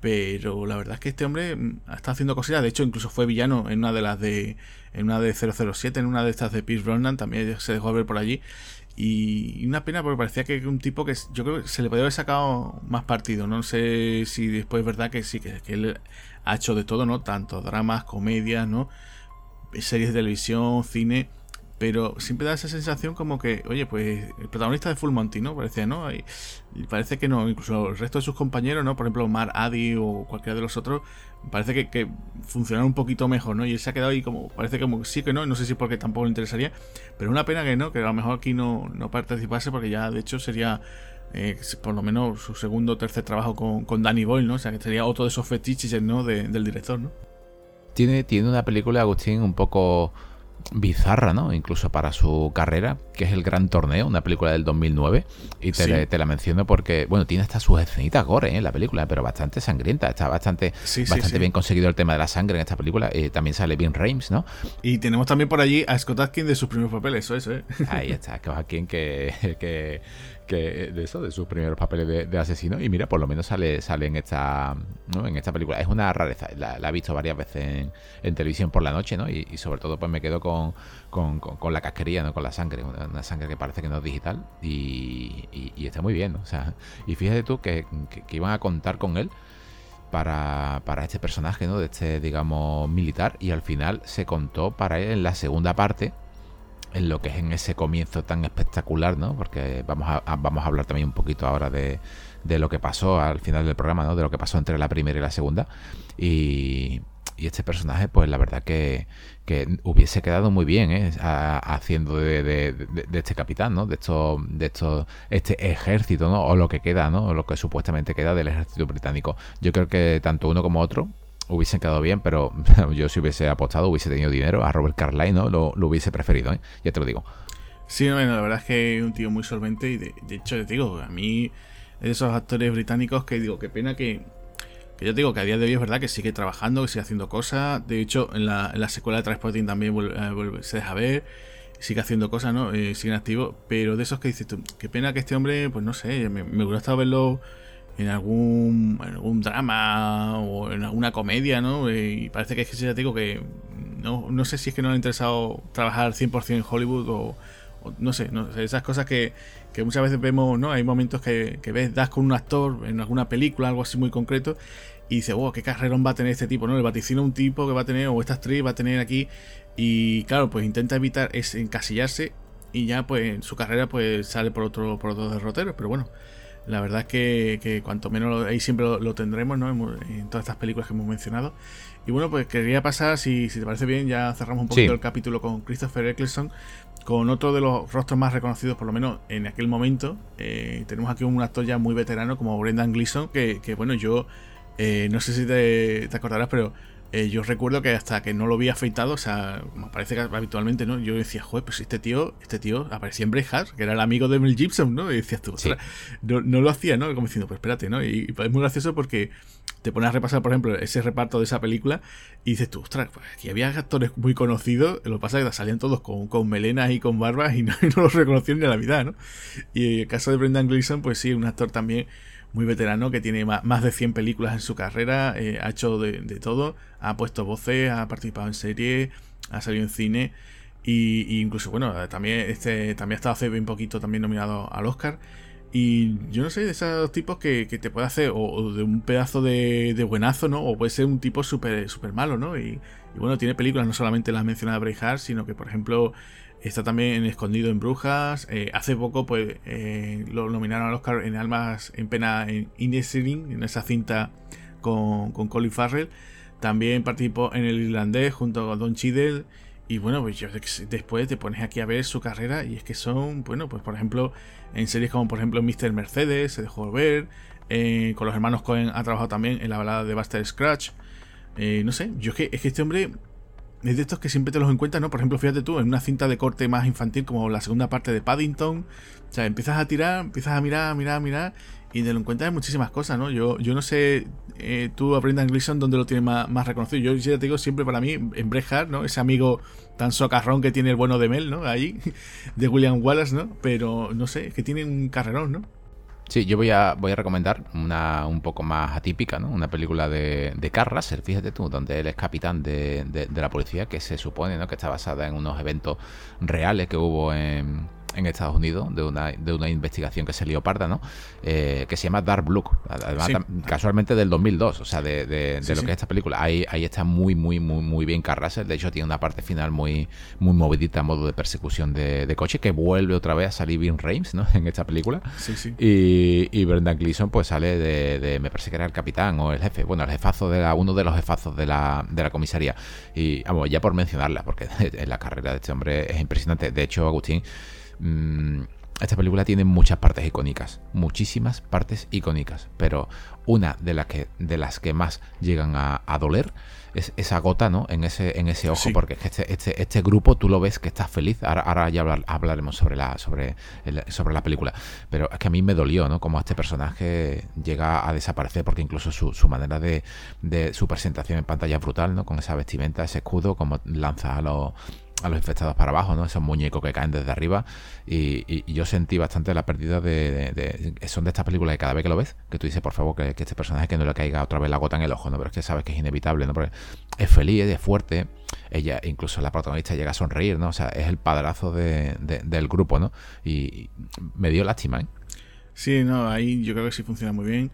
Pero la verdad es que este hombre mm, está haciendo cositas. De hecho, incluso fue villano en una de las de. En una de 007, en una de estas de Pierce Brosnan. También se dejó ver por allí. Y una pena porque parecía que un tipo que yo creo que se le podría haber sacado más partido. No sé si después es verdad que sí, que, que él ha hecho de todo, ¿no? Tanto dramas, comedias, ¿no? Series de televisión, cine pero siempre da esa sensación como que, oye, pues el protagonista de Full Monty, ¿no? Parece, ¿no? Y, parece que no, incluso el resto de sus compañeros, ¿no? Por ejemplo, Mar Addy o cualquiera de los otros, parece que, que funcionan un poquito mejor, ¿no? Y él se ha quedado ahí como, parece como sí que no, no sé si porque tampoco le interesaría, pero una pena que no, que a lo mejor aquí no, no participase porque ya de hecho sería... Eh, por lo menos su segundo o tercer trabajo con, con Danny Boyle, ¿no? O sea, que sería otro de esos fetiches, ¿no? del director, ¿no? Tiene, tiene una película, Agustín, un poco bizarra, ¿no? Incluso para su carrera, que es El Gran Torneo, una película del 2009. Y te, la menciono porque, bueno, tiene hasta sus escenitas gore en ¿eh? la película, pero bastante sangrienta. Está bastante, bastante bien conseguido el tema de la sangre en esta película. y también sale bien Reims, ¿no? Y tenemos también por allí a Scott Atkins de sus primeros papeles, eso, eso, ¿eh? Ahí está, Scott Atkins que, que de eso, de sus primeros papeles de, asesino. Y mira, por lo menos sale, sale en esta en esta película. Es una rareza, la, he visto varias veces en, televisión por la noche, ¿no? Y, sobre todo pues me quedo con, con, la casquería, ¿no? Con la sangre, una, sangre que parece que no es digital y, está muy bien, O sea, y fíjate tú que, iban a contar con él para, para, este personaje, ¿no? De este, digamos, militar. Y al final se contó para él en la segunda parte en lo que es en ese comienzo tan espectacular, ¿no? Porque vamos a, vamos a hablar también un poquito ahora de, de, lo que pasó al final del programa, ¿no? De lo que pasó entre la primera y la segunda. Y, y este personaje, pues la verdad que, que hubiese quedado muy bien, ¿eh? haciendo de, de, de, este capitán, ¿no? De esto, de esto, este ejército, ¿no? O lo que queda, ¿no? O lo que supuestamente queda del ejército británico. Yo creo que tanto uno como otro hubiesen quedado bien, pero yo si hubiese apostado, hubiese tenido dinero, a Robert Carlyle ¿no? lo, hubiese preferido, ¿eh? ya te lo digo. Sí, bueno, la verdad es que es un tío muy solvente y de, hecho, te digo, a mí de esos actores británicos que digo, qué pena que, que yo digo que a día de hoy es verdad que sigue trabajando, que sigue haciendo cosas, de hecho en la, en la secuela de Transporting también eh, se deja ver, sigue haciendo cosas, ¿no? Eh, sigue en activo, pero de esos que dices tú, qué pena que este hombre, pues no sé, me, me hubiera estado verlo en algún, algún drama o en alguna comedia, ¿no? Y parece que es que ya digo que no, no sé si es que no le ha interesado trabajar 100% en Hollywood o, no sé, no, esas cosas que, que, muchas veces vemos, ¿no? Hay momentos que, que, ves, das con un actor en alguna película, algo así muy concreto, y dices, wow, qué carrerón va a tener este tipo, ¿no? El vaticino un tipo que va a tener, o esta actriz va a tener aquí, y claro, pues intenta evitar es encasillarse y ya pues su carrera pues sale por otro, por otros derroteros, pero bueno. La verdad es que, cuanto menos ahí siempre lo, tendremos, ¿no? En, todas estas películas que hemos mencionado. Y bueno, pues quería pasar, si, si te parece bien, ya cerramos un poquito el capítulo con Christopher Eccleston, con otro de los rostros más reconocidos, por lo menos en aquel momento. Eh, tenemos aquí un actor ya muy veterano como Brendan Gleeson, que, que bueno, yo eh, no sé si te, te acordarás, pero eh, yo recuerdo que hasta que no lo vi afeitado, o sea, como parece que habitualmente, ¿no? Yo decía, joder, pues este tío, este tío aparecía en Brejard, que era el amigo de Mel Gibson, ¿no? Y decías tú, no, lo hacía, ¿no? Como diciendo, pues espérate, ¿no? Y, es muy gracioso porque te pones a repasar, por ejemplo, ese reparto de esa película y dices tú, ostras, pues aquí había actores muy conocidos, lo que pasa es que salían todos con, con melenas y con barbas y no, no los reconocieron ni a la vida, ¿no? Y el caso de Brendan Gleeson, pues sí, un actor también muy veterano que tiene más de 100 películas en su carrera, eh, ha hecho de, todo, ha puesto voces, ha participado en series, ha salido en cine y, incluso, bueno, también este también ha estado hace un poquito también nominado al Oscar. Y yo no sé, de esos tipos que, te puede hacer, o, de un pedazo de, buenazo, ¿no? O puede ser un tipo súper super malo, ¿no? Y, bueno, tiene películas, no solamente las mencionadas Braveheart, sino que, por ejemplo, Está también Escondido en Brujas. Eh, hace poco, pues, eh, lo nominaron al Oscar en Almas en Pena en Ineserin, en esa cinta con, con Colin Farrell. También participó en El Irlandés junto con Don Cheadle. Y bueno, pues yo después te pones aquí a ver su carrera y es que son, bueno, pues por ejemplo, en series como por ejemplo Mr. Mercedes, se dejó ver. Eh, con los hermanos Cohen ha trabajado también en la balada de Buster Scratch. no sé, yo es que este hombre es de estos que siempre te los encuentras, ¿no? Por ejemplo, fíjate tú, en una cinta de corte más infantil como la segunda parte de Paddington, o sea, empiezas a tirar, empiezas a mirar, mirar, mirar, y te lo encuentras en muchísimas cosas, ¿no? Yo, yo no sé, eh, tú a Brendan ¿dónde lo tienes más, reconocido? Yo ya te digo siempre para mí, en Bret ¿no? Ese amigo tan socarrón que tiene el bueno de Mel, ¿no? Ahí, de William Wallace, ¿no? Pero, no sé, es que tiene un carrerón, ¿no? Sí, yo voy a, voy a recomendar una un poco más atípica, ¿no? Una película de, de Carl fíjate tú, donde él es capitán de, de, de la policía, que se supone ¿no? que está basada en unos eventos reales que hubo en en Estados Unidos de una, de una investigación que se lió parda, ¿no? Eh, que se llama Dark Blue, además casualmente del 2002, o sea, de, de, lo que es esta película. Ahí, ahí está muy, muy, muy, muy bien Carrasel. De hecho, tiene una parte final muy, muy movidita a modo de persecución de, coche que vuelve otra vez a salir Vin Reims, ¿no? En esta película. Sí, sí. Y, y Brendan Gleeson, pues sale de, me parece que era el capitán o el jefe, bueno, el jefazo de la, uno de los jefazos de la, de la comisaría. Y vamos, ya por mencionarla, porque la carrera de este hombre es impresionante. De hecho, Agustín Mm, esta película tiene muchas partes icónicas, muchísimas partes icónicas, pero una de, las que, de las que más llegan a, doler es esa gota ¿no? en, ese, en ese ojo, porque este, este, este, grupo tú lo ves que está feliz, ahora, ya hablaremos sobre la, sobre, sobre la película, pero es que a mí me dolió ¿no? como este personaje llega a desaparecer, porque incluso su, su manera de, de, su presentación en pantalla es brutal, ¿no? con esa vestimenta, ese escudo, como lanza a los a los infectados para abajo, ¿no? Esos muñecos que caen desde arriba. Y, yo sentí bastante la pérdida de, Son de estas películas que cada vez que lo ves, que tú dices, por favor, que, este personaje que no le caiga otra vez la gota en el ojo, ¿no? Pero es que sabes que es inevitable, ¿no? Porque es feliz, es fuerte. Ella, incluso la protagonista, llega a sonreír, ¿no? O sea, es el padrazo del grupo, ¿no? Y, me dio lástima, ¿eh? Sí, no, ahí yo creo que sí funciona muy bien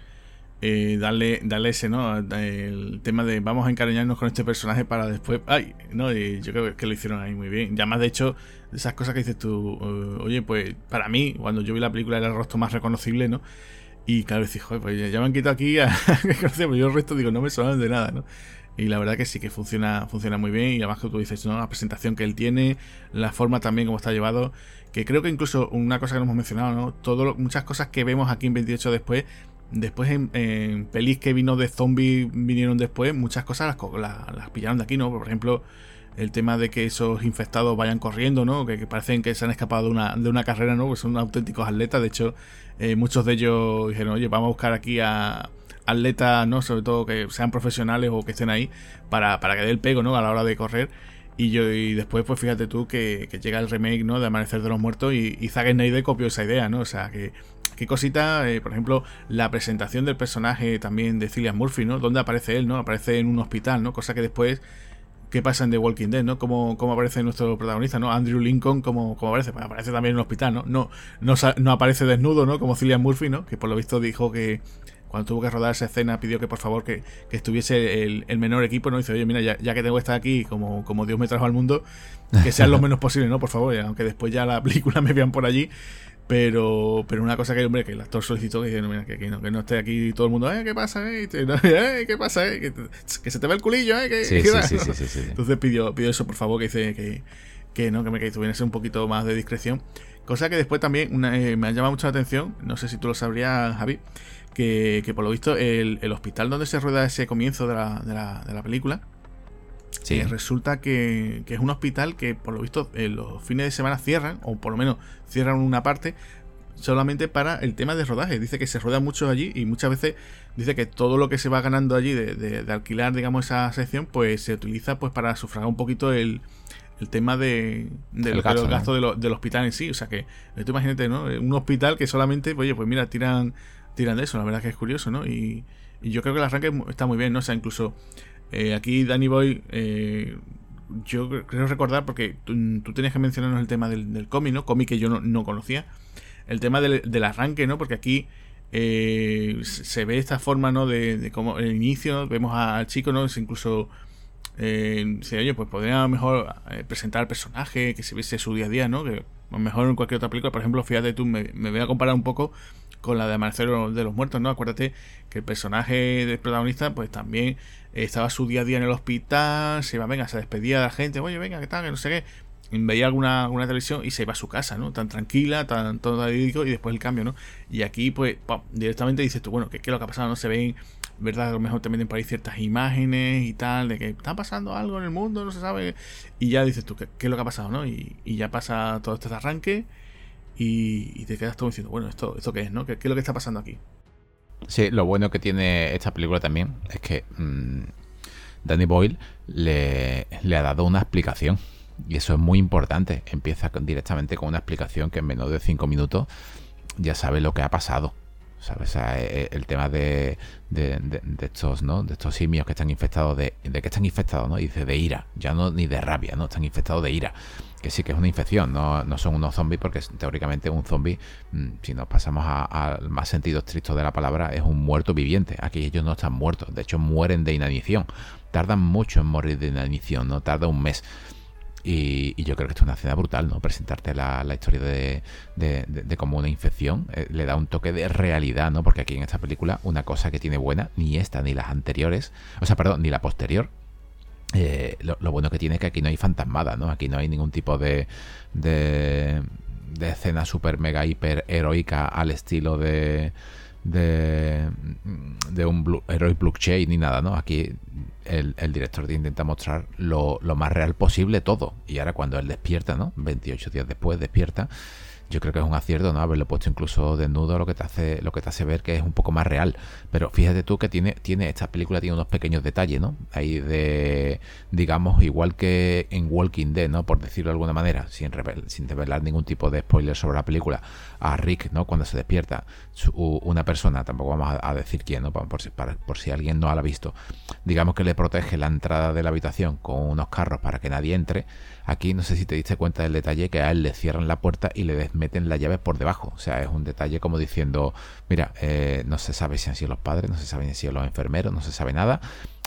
eh, darle, darle ese, ¿no? El tema de vamos a encariñarnos con este personaje para después. ¡Ay! ¿no? Y yo creo que lo hicieron ahí muy bien. Ya más, de hecho, esas cosas que dices tú, eh, oye, pues para mí, cuando yo vi la película, era el rostro más reconocible, ¿no? Y claro, decís, joder, pues ya me han quitado aquí a pues yo el resto digo, no me suenan de nada, ¿no? Y la verdad que sí que funciona, funciona muy bien. Y además que tú dices, ¿no? La presentación que él tiene, la forma también como está llevado. Que creo que incluso una cosa que no hemos mencionado, ¿no? Todo muchas cosas que vemos aquí en 28 después Después en, pelis que vino de zombies vinieron después, muchas cosas las, las, pillaron de aquí, ¿no? Por ejemplo, el tema de que esos infectados vayan corriendo, ¿no? Que, parecen que se han escapado de una, de una carrera, ¿no? Pues son auténticos atletas. De hecho, eh, muchos de ellos dijeron, oye, vamos a buscar aquí a atletas, ¿no? Sobre todo que sean profesionales o que estén ahí para, para que dé el pego, ¿no? A la hora de correr. Y yo y después, pues fíjate tú que, llega el remake, ¿no? De Amanecer de los Muertos y, y Zack Snyder copió esa idea, ¿no? O sea, que, qué cosita, eh, por ejemplo, la presentación del personaje también de Cillian Murphy, ¿no? Donde aparece él, ¿no? Aparece en un hospital, ¿no? Cosa que después, ¿qué pasa en The Walking Dead, ¿no? Cómo, cómo aparece nuestro protagonista, ¿no? Andrew Lincoln, ¿cómo, cómo aparece? Pues aparece también en un hospital, ¿no? No, no, no aparece desnudo, ¿no? Como Cillian Murphy, ¿no? Que por lo visto dijo que cuando tuvo que rodar esa escena pidió que por favor que, estuviese el, menor equipo, ¿no? dice, oye, mira, ya, que tengo que estar aquí como, como Dios me trajo al mundo, que sean lo menos posible, ¿no? Por favor, aunque después ya la película me vean por allí, pero, pero una cosa que, hombre, que el actor solicitó que, que, no, que no esté aquí todo el mundo, ¿eh? ¿Qué pasa? Eh? eh ¿Qué pasa? Eh? Que, se te ve el culillo, ¿eh? Que, sí, sí, sí, sí, Entonces pidió, pidió eso, por favor, que dice que, que no, que me que tuviese un poquito más de discreción. Cosa que después también eh, me ha llamado mucho la atención, no sé si tú lo sabrías, Javi, que, que por lo visto el, el, hospital donde se rueda ese comienzo de la, de la, de la película, Sí. resulta que, es un hospital que por lo visto en los fines de semana cierran, o por lo menos cierran una parte, solamente para el tema de rodaje. Dice que se rueda mucho allí y muchas veces dice que todo lo que se va ganando allí de, alquilar, digamos, esa sección, pues se utiliza pues para sufragar un poquito el, tema de, del gasto, del hospital en sí. O sea que, tú imagínate, ¿no? Un hospital que solamente, oye, pues mira, tiran, tiran de eso. La verdad que es curioso, ¿no? Y, y yo creo que el arranque está muy bien, ¿no? O sea, incluso eh, aquí Danny Boy, eh, yo creo recordar, porque tú, tenías que mencionarnos el tema del, cómic, ¿no? Cómic que yo no, conocía. El tema del, arranque, ¿no? Porque aquí eh, se ve esta forma, ¿no? De, de como el inicio, vemos al chico, ¿no? Es incluso Eh, oye, pues podría mejor eh, presentar al personaje, que se viese su día a día, ¿no? Que mejor en cualquier otra película, por ejemplo, fíjate tú, me, voy a comparar un poco con la de Amanecer de los Muertos, ¿no? Acuérdate que el personaje del protagonista, pues también estaba su día a día en el hospital, se iba, venga, se despedía de la gente, oye, venga, ¿qué tal? Que no sé qué veía alguna, alguna televisión y se iba a su casa, ¿no? Tan tranquila, tan todo y después el cambio, ¿no? Y aquí, pues, directamente dices tú, bueno, ¿qué, es lo que ha pasado? No se ven, ¿verdad? A lo mejor meten por ahí ciertas imágenes y tal, de que está pasando algo en el mundo, no se sabe. Y ya dices tú, ¿qué, es lo que ha pasado, no? Y, ya pasa todo este arranque y, te quedas todo diciendo, bueno, ¿esto, esto qué es, no? ¿Qué, es lo que está pasando aquí? Sí, lo bueno que tiene esta película también es que mm, Danny Boyle le, le ha dado una explicación y eso es muy importante. Empieza directamente con una explicación que en menos de 5 minutos ya sabe lo que ha pasado. ¿Sabes? E, e, el tema de, de, estos, ¿no? De estos simios que están infectados de. ¿De que están infectados? ¿no? dice de ira. Ya no ni de rabia, ¿no? Están infectados de ira. Que sí que es una infección, no, no son unos zombies, porque teóricamente un zombie, mm, si nos pasamos al más sentido estricto de la palabra, es un muerto viviente. Aquí ellos no están muertos, de hecho mueren de inanición. Tardan mucho en morir de inanición, ¿no? Tarda un mes. Y, yo creo que esto es una escena brutal, ¿no? Presentarte la, historia de, de, como una infección eh, le da un toque de realidad, ¿no? Porque aquí en esta película una cosa que tiene buena, ni esta ni las anteriores, o sea, perdón, ni la posterior, eh, lo, bueno que tiene es que aquí no hay fantasmada, ¿no? Aquí no hay ningún tipo de, de, de escena super mega hiper heroica al estilo de de, de un blue, Heroic Blockchain ni nada, ¿no? Aquí el, director intenta mostrar lo, lo, más real posible todo. Y ahora cuando él despierta, ¿no? 28 días después despierta, yo creo que es un acierto, ¿no? Haberlo puesto incluso desnudo, lo que te hace, lo que te hace ver que es un poco más real. Pero fíjate tú que tiene, tiene, esta película tiene unos pequeños detalles, ¿no? Ahí de, digamos, igual que en Walking Dead, ¿no? Por decirlo de alguna manera, sin, revelar, sin revelar ningún tipo de spoiler sobre la película, a Rick, ¿no? Cuando se despierta, una persona, tampoco vamos a, decir quién, ¿no? Por si, por si alguien no la ha visto, digamos que le protege la entrada de la habitación con unos carros para que nadie entre Aquí no sé si te diste cuenta del detalle que a él le cierran la puerta y le meten la llave por debajo. O sea, es un detalle como diciendo, mira, eh, no se sabe si han sido los padres, no se sabe si han sido los enfermeros, no se sabe nada.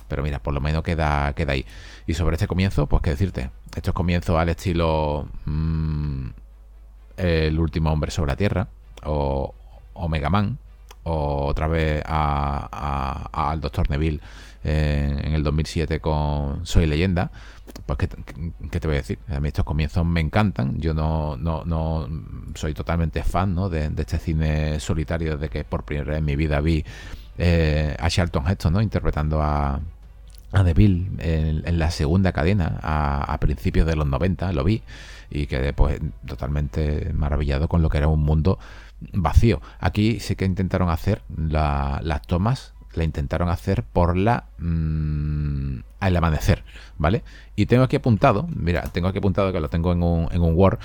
Pero mira, por lo menos queda, queda ahí. Y sobre este comienzo, pues qué decirte. Estos comienzos al estilo mm, El último hombre sobre la Tierra o, Mega Man o otra vez al Doctor Neville en el 2007 con Soy Leyenda, pues ¿qué, te voy a decir? A mí estos comienzos me encantan. Yo no, no, no soy totalmente fan ¿no? de, este cine solitario desde que por primera vez en mi vida vi eh, a Charlton Heston ¿no? interpretando a, a Deville en, en, la segunda cadena a, principios de los 90, lo vi y quedé pues totalmente maravillado con lo que era un mundo vacío. Aquí sí que intentaron hacer las tomas la intentaron hacer por la mm, al amanecer, ¿vale? Y tengo aquí apuntado, mira, tengo aquí apuntado que lo tengo en un, en un Word,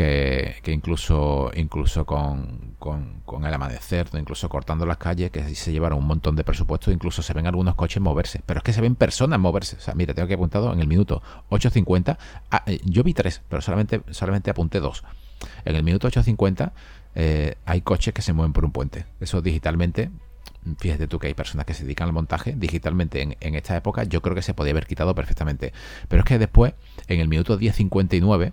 que, que, incluso, incluso con, con, el amanecer, incluso cortando las calles, que se llevaron un montón de presupuesto, incluso se ven algunos coches moverse, pero es que se ven personas moverse. O sea, mira, tengo aquí apuntado en el minuto 8.50, ah, eh, yo vi tres, pero solamente, solamente apunté dos. En el minuto 8.50 eh, hay coches que se mueven por un puente. Eso digitalmente Fíjate tú que hay personas que se dedican al montaje digitalmente en, esta época, yo creo que se podía haber quitado perfectamente. Pero es que después, en el minuto 10.59,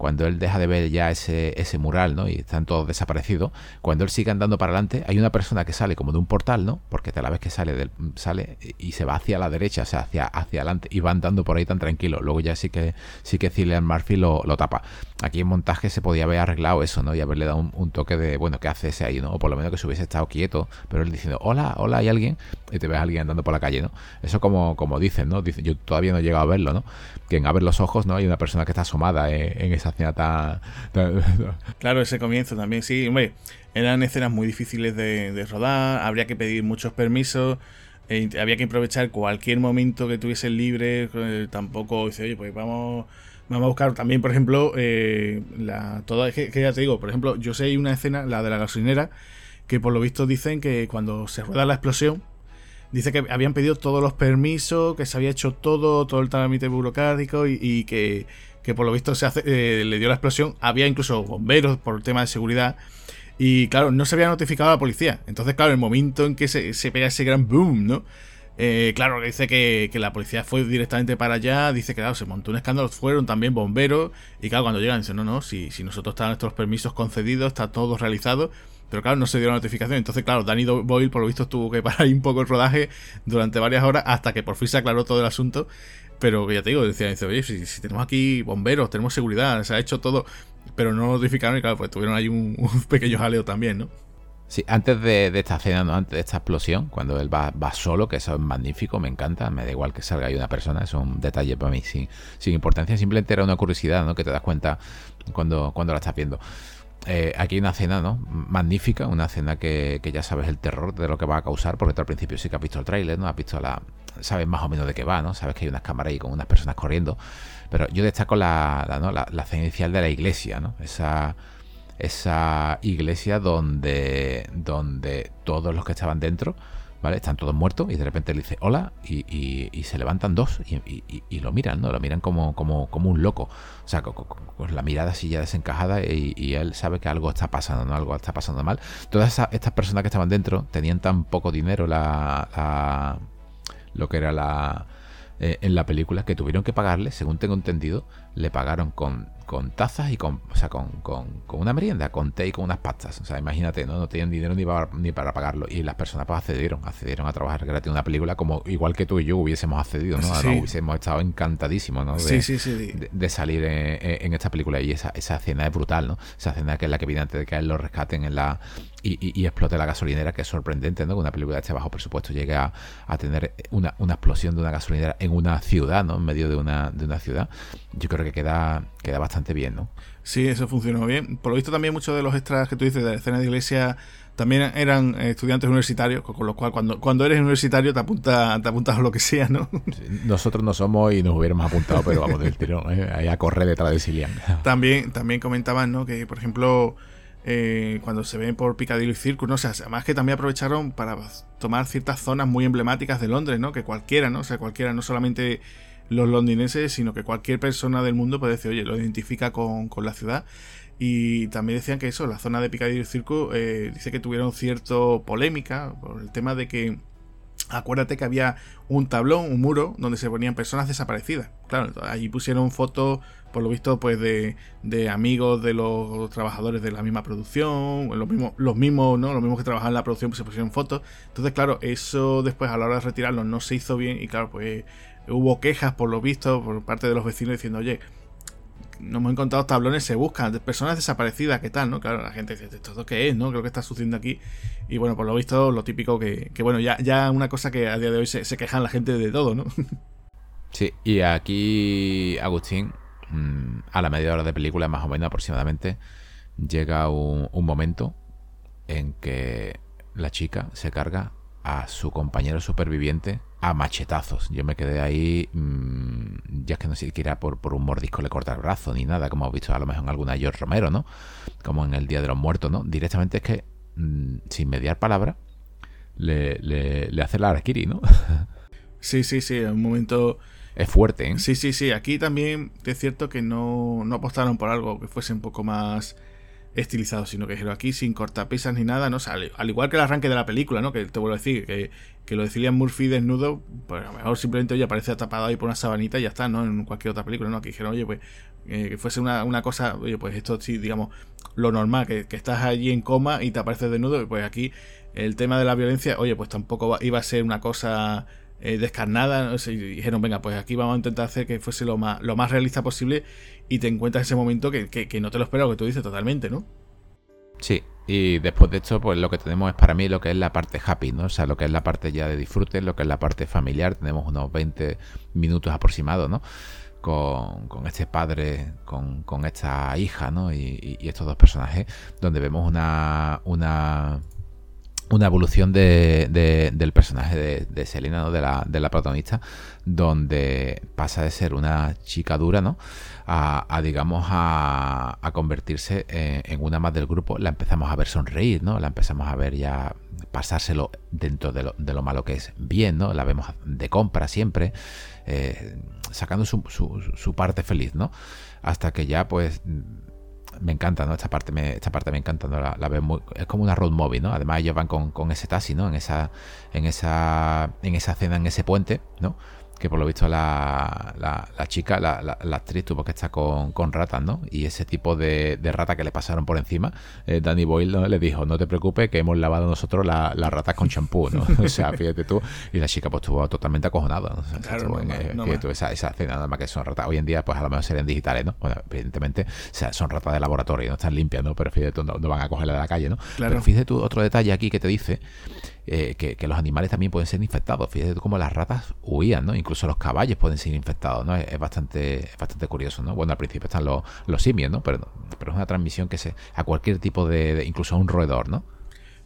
cuando él deja de ver ya ese, ese mural, ¿no? Y están todos desaparecidos, cuando él sigue andando para adelante, hay una persona que sale como de un portal, ¿no? Porque te la vez que sale del, sale y se va hacia la derecha, o sea, hacia, hacia adelante, y va andando por ahí tan tranquilo. Luego ya sí que sí que Cillian Murphy lo, lo tapa. Aquí en montaje se podía haber arreglado eso, ¿no? Y haberle dado un, toque de, bueno, ¿qué hace ese ahí, no? O por lo menos que se hubiese estado quieto, pero él diciendo, hola, hola, hay alguien, y te ves a alguien andando por la calle, ¿no? Eso como, como dicen, ¿no? Dicen, yo todavía no he llegado a verlo, ¿no? Que en ver los ojos, ¿no? Hay una persona que está asomada en, esa escena tan, Claro, ese comienzo también, sí, hombre, eran escenas muy difíciles de, rodar, habría que pedir muchos permisos. Eh, había que aprovechar cualquier momento que tuviese libre. Eh, tampoco dice, oye, pues vamos Vamos a buscar también, por ejemplo, eh, la, toda, que, ya te digo, por ejemplo, yo sé una escena, la de la gasolinera, que por lo visto dicen que cuando se rueda la explosión, dice que habían pedido todos los permisos, que se había hecho todo, todo el trámite burocrático y, que, por lo visto se hace, eh, le dio la explosión. Había incluso bomberos por el tema de seguridad. Y claro, no se había notificado a la policía. Entonces, claro, el momento en que se, se pega ese gran boom, ¿no? Eh, claro, dice que, la policía fue directamente para allá, dice que claro, se montó un escándalo, fueron también bomberos, y claro, cuando llegan dicen, no, no, si, si nosotros están nuestros permisos concedidos, está todo realizado, pero claro, no se dio la notificación. Entonces, claro, Danny Boyle, por lo visto, tuvo que parar un poco el rodaje durante varias horas hasta que por fin se aclaró todo el asunto. Pero ya te digo, decía, dice, oye, si, tenemos aquí bomberos, tenemos seguridad, se ha hecho todo, pero no notificaron y claro, pues tuvieron ahí un, pequeño jaleo también, ¿no? Sí, antes de, esta escena, ¿no? antes de esta explosión, cuando él va, va, solo, que eso es magnífico, me encanta, me da igual que salga ahí una persona, es un detalle para mí sin, sin importancia, simplemente era una curiosidad, ¿no? Que te das cuenta cuando, cuando la estás viendo. Eh, aquí hay una escena ¿no? magnífica, una escena que, ya sabes el terror de lo que va a causar, porque tú al principio sí que has visto el tráiler, ¿no? Has visto la. Sabes más o menos de qué va, ¿no? Sabes que hay unas cámaras ahí con unas personas corriendo. Pero yo destaco la, la, la, la escena inicial de la iglesia, ¿no? Esa, esa iglesia donde, donde todos los que estaban dentro ¿vale? Están todos muertos y de repente le dice hola y, se levantan dos y, lo miran, ¿no? Lo miran como, como, como un loco. O sea, con, la mirada así ya desencajada y, él sabe que algo está pasando, ¿no? Algo está pasando mal. Todas estas personas que estaban dentro tenían tan poco dinero la, lo que era la... Eh, en la película que tuvieron que pagarle, según tengo entendido, le pagaron con con tazas y con, o sea, con, con, una merienda, con té y con unas pastas. O sea, imagínate, ¿no? No tenían dinero ni para, ni para pagarlo. Y las personas pues accedieron, accedieron a trabajar gratis en una película como igual que tú y yo hubiésemos accedido, ¿no? hubiésemos estado encantadísimos, ¿no? De, de, salir en, esta película. Y esa, esa escena es brutal, ¿no? Esa escena que es la que viene antes de que él lo rescaten en la y, explote la gasolinera, que es sorprendente, ¿no? Que una película de este bajo presupuesto llegue a, tener una, explosión de una gasolinera en una ciudad, ¿no? En medio de una, de una ciudad. Yo creo que queda, queda bastante bien, ¿no? Sí, eso funcionó bien. Por lo visto también muchos de los extras que tú dices de la escena de iglesia también eran estudiantes universitarios, con lo cual cuando, cuando eres universitario te, apunta, te apuntas a lo que sea, ¿no? nosotros no somos y nos hubiéramos apuntado, pero vamos del tirón, ¿eh? ahí a correr detrás de Silian. También, también comentaban, ¿no? Que, por ejemplo, eh, cuando se ven por Piccadilly Circus, ¿no? O sea, además que también aprovecharon para tomar ciertas zonas muy emblemáticas de Londres, ¿no? Que cualquiera, ¿no? O sea, cualquiera, no solamente los londinenses, sino que cualquier persona del mundo puede decir, oye, lo identifica con, la ciudad. Y también decían que eso, la zona de Piccadilly Circus, eh, dice que tuvieron cierto polémica por el tema de que Acuérdate que había un tablón, un muro, donde se ponían personas desaparecidas. Claro, allí pusieron fotos, por lo visto, pues de, de amigos de los trabajadores de la misma producción, los mismos, los mismos, ¿no? Los mismos que trabajaban en la producción, pues se pusieron fotos. Entonces, claro, eso después a la hora de retirarlo no se hizo bien y claro, pues hubo quejas, por lo visto, por parte de los vecinos diciendo, oye, no hemos encontrado tablones, se buscan personas desaparecidas, ¿qué tal? ¿no? Claro, la gente dice, ¿esto qué es? ¿no? Creo que está sucediendo aquí. Y bueno, por lo visto, lo típico que, bueno, ya, ya una cosa que a día de hoy se, quejan la gente de todo, ¿no? Sí, y aquí Agustín, mm, a la media hora de película, más o menos aproximadamente, llega un momento en que la chica se carga a su compañero superviviente a machetazos. Yo me quedé ahí, mm, ya es que no siquiera por, por un mordisco le corta el brazo ni nada, como hemos visto a lo mejor en alguna George Romero, ¿no? Como en el Día de los Muertos, ¿no? Directamente es que, mm, sin mediar palabra, le, le, hace la Arakiri, ¿no? sí, sí, sí, en un momento... Es fuerte, ¿eh? Sí, sí, sí. Aquí también es cierto que no, no apostaron por algo que fuese un poco más estilizado, sino que aquí sin cortapisas ni nada, ¿no? al, igual que el arranque de la película, ¿no? Que te vuelvo a decir, que, que lo de Cillian Murphy desnudo, pues a lo mejor simplemente oye, aparece tapado ahí por una sabanita y ya está, ¿no? En cualquier otra película, ¿no? Que dijeron, oye, pues eh, que fuese una, una, cosa, oye, pues esto sí, digamos, lo normal, que, que, estás allí en coma y te apareces desnudo, pues aquí el tema de la violencia, oye, pues tampoco iba a ser una cosa eh, descarnada, y dijeron, venga, pues aquí vamos a intentar hacer que fuese lo más, lo más realista posible y te encuentras ese momento que, que, no te lo espero, que tú dices totalmente, ¿no? Sí, y después de esto, pues lo que tenemos es para mí lo que es la parte happy, ¿no? O sea, lo que es la parte ya de disfrute, lo que es la parte familiar, tenemos unos 20 minutos aproximados, ¿no? Con, con este padre, con, con, esta hija, ¿no? Y, y, estos dos personajes, donde vemos una, una una evolución de, del personaje de, Selena, ¿no? de, la, de la protagonista, donde pasa de ser una chica dura, ¿no? A, digamos, a, a convertirse en, una más del grupo. La empezamos a ver sonreír, ¿no? La empezamos a ver ya pasárselo dentro de lo, de lo malo que es bien, ¿no? La vemos de compra siempre, eh, sacando su, su, su parte feliz, ¿no? Hasta que ya, pues me encanta, ¿no? Esta parte me, esta parte me encanta, ¿no? La, veo muy, es como una road movie, ¿no? Además ellos van con, con ese taxi, ¿no? En esa, en esa, en esa cena, en ese puente, ¿no? Que por lo visto la, la, chica, la, la, actriz tuvo que estar con, con, ratas, ¿no? Y ese tipo de, de rata que le pasaron por encima, eh, Danny Boyle le dijo, no te preocupes que hemos lavado nosotros las la ratas con champú, ¿no? o sea, fíjate tú, y la chica pues estuvo totalmente acojonada, ¿no? O sea, claro, eh, esa, esa escena nada más que son ratas. Hoy en día pues a lo mejor serían digitales, ¿no? Bueno, evidentemente o sea, son ratas de laboratorio, no están limpias, ¿no? Pero fíjate tú, no, van a cogerla de la calle, ¿no? Claro. Pero fíjate tú otro detalle aquí que te dice eh, que, los animales también pueden ser infectados. Fíjate cómo las ratas huían, ¿no? Incluso los caballos pueden ser infectados, ¿no? Es, bastante, bastante curioso, ¿no? Bueno, al principio están los, los simios, ¿no? Pero, pero es una transmisión que se a cualquier tipo de, incluso a un roedor, ¿no?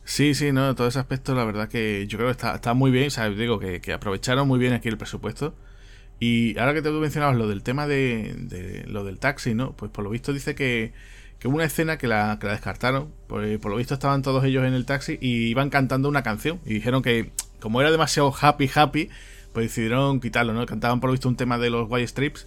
Sí, sí, no, todo ese aspecto, la verdad que yo creo que está, está muy bien, o sea, digo que, aprovecharon muy bien aquí el presupuesto. Y ahora que te mencionabas lo del tema de, de, lo del taxi, ¿no? Pues por lo visto dice que que hubo una escena que la, que la descartaron. Por, por, lo visto estaban todos ellos en el taxi y iban cantando una canción. Y dijeron que, como era demasiado happy, happy, pues decidieron quitarlo, ¿no? Cantaban por lo visto un tema de los White Strips.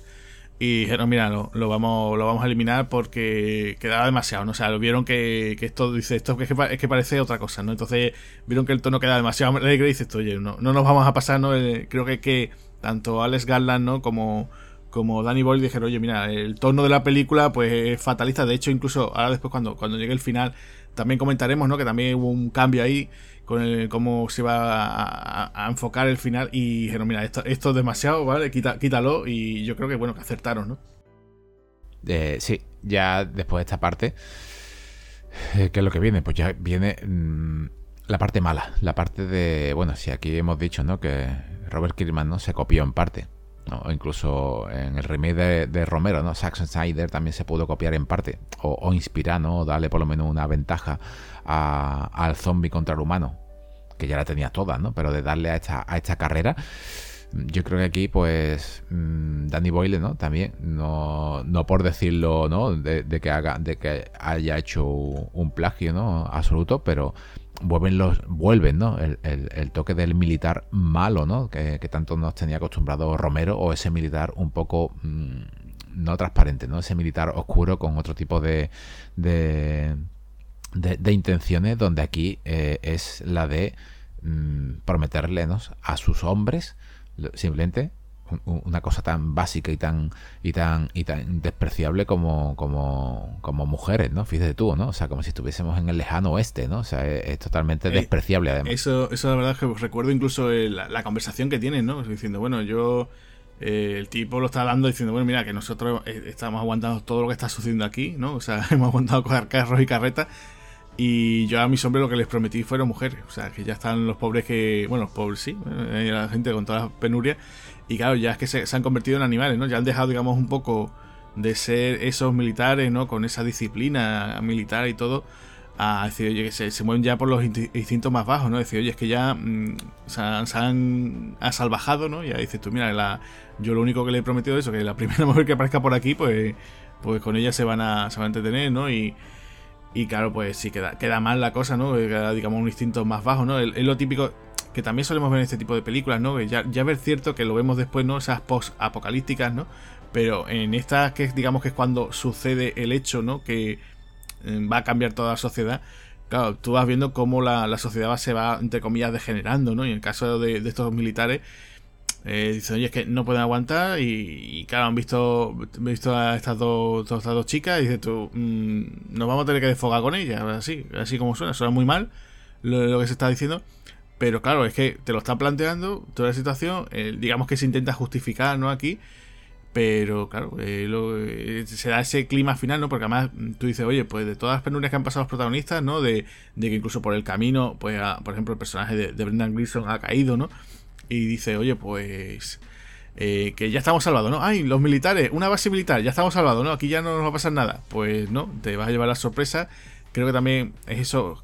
Y dijeron, mira, lo, lo, vamos, lo vamos a eliminar porque quedaba demasiado, ¿no? O sea, vieron que, que esto, dice, esto es que, es que parece otra cosa, ¿no? Entonces vieron que el tono quedaba demasiado alegre y dices, oye, no, no nos vamos a pasar, ¿no? Eh, creo que, que tanto Alex Garland, ¿no? Como, como Danny Boyle dijeron, oye, mira, el tono de la película pues es fatalista. De hecho, incluso ahora después cuando, cuando llegue el final, también comentaremos, ¿no? Que también hubo un cambio ahí con el, cómo se va a, enfocar el final. Y dijeron, mira, esto, es demasiado, ¿vale? quítalo. Y yo creo que bueno, que acertaron, ¿no? Eh, sí, ya después de esta parte, eh, ¿qué es lo que viene? Pues ya viene mm, la parte mala, la parte de, bueno, si aquí hemos dicho, ¿no? Que Robert Kirkman, ¿no? Se copió en parte o incluso en el remake de, Romero, ¿no? Saxon Snyder también se pudo copiar en parte o, inspirar, ¿no? Darle por lo menos una ventaja al zombie contra el humano, que ya la tenía toda, ¿no? Pero de darle a esta, a esta carrera, yo creo que aquí, pues, mm, Danny Boyle, ¿no? También, no, no por decirlo, ¿no? De, de, que haga, de que haya hecho un plagio, ¿no? Absoluto, pero vuelven los vuelven no el, el, toque del militar malo no que, tanto nos tenía acostumbrado Romero o ese militar un poco mm, no transparente no ese militar oscuro con otro tipo de de, de, intenciones donde aquí eh, es la de mm, prometerle a sus hombres simplemente una cosa tan básica y tan y tan y tan despreciable como como, como mujeres, ¿no? Fíjate tú, ¿no? O sea, como si estuviésemos en el lejano oeste, ¿no? O sea, es, totalmente eh, despreciable además. Eso eso la verdad es que recuerdo incluso la, conversación que tienen, ¿no? Diciendo, bueno, yo eh, el tipo lo está dando diciendo, bueno, mira, que nosotros eh, estamos aguantando todo lo que está sucediendo aquí, ¿no? O sea, hemos aguantado coger carros y carretas y yo a mis hombres lo que les prometí fueron mujeres. O sea, que ya están los pobres que. Bueno, los pobres sí, la gente con todas las penurias. Y claro, ya es que se, han convertido en animales, ¿no? Ya han dejado, digamos, un poco de ser esos militares, ¿no? Con esa disciplina militar y todo, a decir, oye, que se, mueven ya por los instintos más bajos, ¿no? Decir, oye, es que ya mm, se, han, salvajado, ¿no? Y ya dices tú, mira, yo lo único que le he prometido es eso, que la primera mujer que aparezca por aquí, pues, pues con ella se van a, se van a entretener, ¿no? Y, y claro, pues sí, queda, queda mal la cosa, ¿no? Queda, digamos, un instinto más bajo, ¿no? Es lo típico, que también solemos ver en este tipo de películas, ¿no? Ya, ya ver cierto que lo vemos después, ¿no? Esas post-apocalípticas, ¿no? Pero en estas que digamos que es cuando sucede el hecho, ¿no? Que eh, va a cambiar toda la sociedad. Claro, tú vas viendo cómo la, sociedad se va, entre comillas, degenerando, ¿no? Y en el caso de, estos militares, eh, dicen, oye, es que no pueden aguantar. Y, claro, han visto, visto a estas dos, estas dos chicas y dices tú, mm, nos vamos a tener que desfogar con ellas, así, así como suena, suena muy mal lo que se está diciendo. Pero claro, es que te lo está planteando toda la situación, eh, digamos que se intenta justificar, ¿no? Aquí, pero claro, eh, eh, se da ese clima final, ¿no? Porque además tú dices, oye, pues de todas las penurias que han pasado los protagonistas, ¿no? De, que incluso por el camino, pues, por ejemplo, el personaje de, Brendan Gleeson ha caído, ¿no? Y dice, oye, pues... que ya estamos salvados, ¿no? Ay, los militares, una base militar, ya estamos salvados, ¿no? Aquí ya no nos va a pasar nada. Pues no, te vas a llevar la sorpresa. Creo que también es eso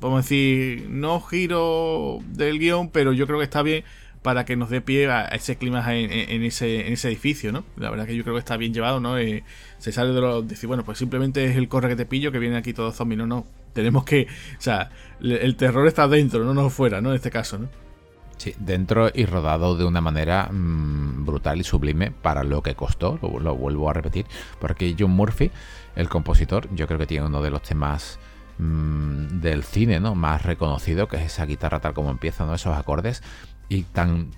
podemos decir, no giro del guion, pero yo creo que está bien para que nos dé pie a ese clima en, ese, en ese edificio, ¿no? La verdad que yo creo que está bien llevado, ¿no? Eh, se sale de lo decir, bueno, pues simplemente es el corre que te pillo que viene aquí todo zombie, no, no. Tenemos que, o sea, el terror está dentro, no no fuera, ¿no? En este caso, ¿no? Sí, dentro y rodado de una manera mm, brutal y sublime para lo que costó, lo, vuelvo a repetir, porque John Murphy, el compositor, yo creo que tiene uno de los temas mm, del cine ¿no? más reconocido, que es esa guitarra tal como empieza, ¿no? esos acordes, y tan,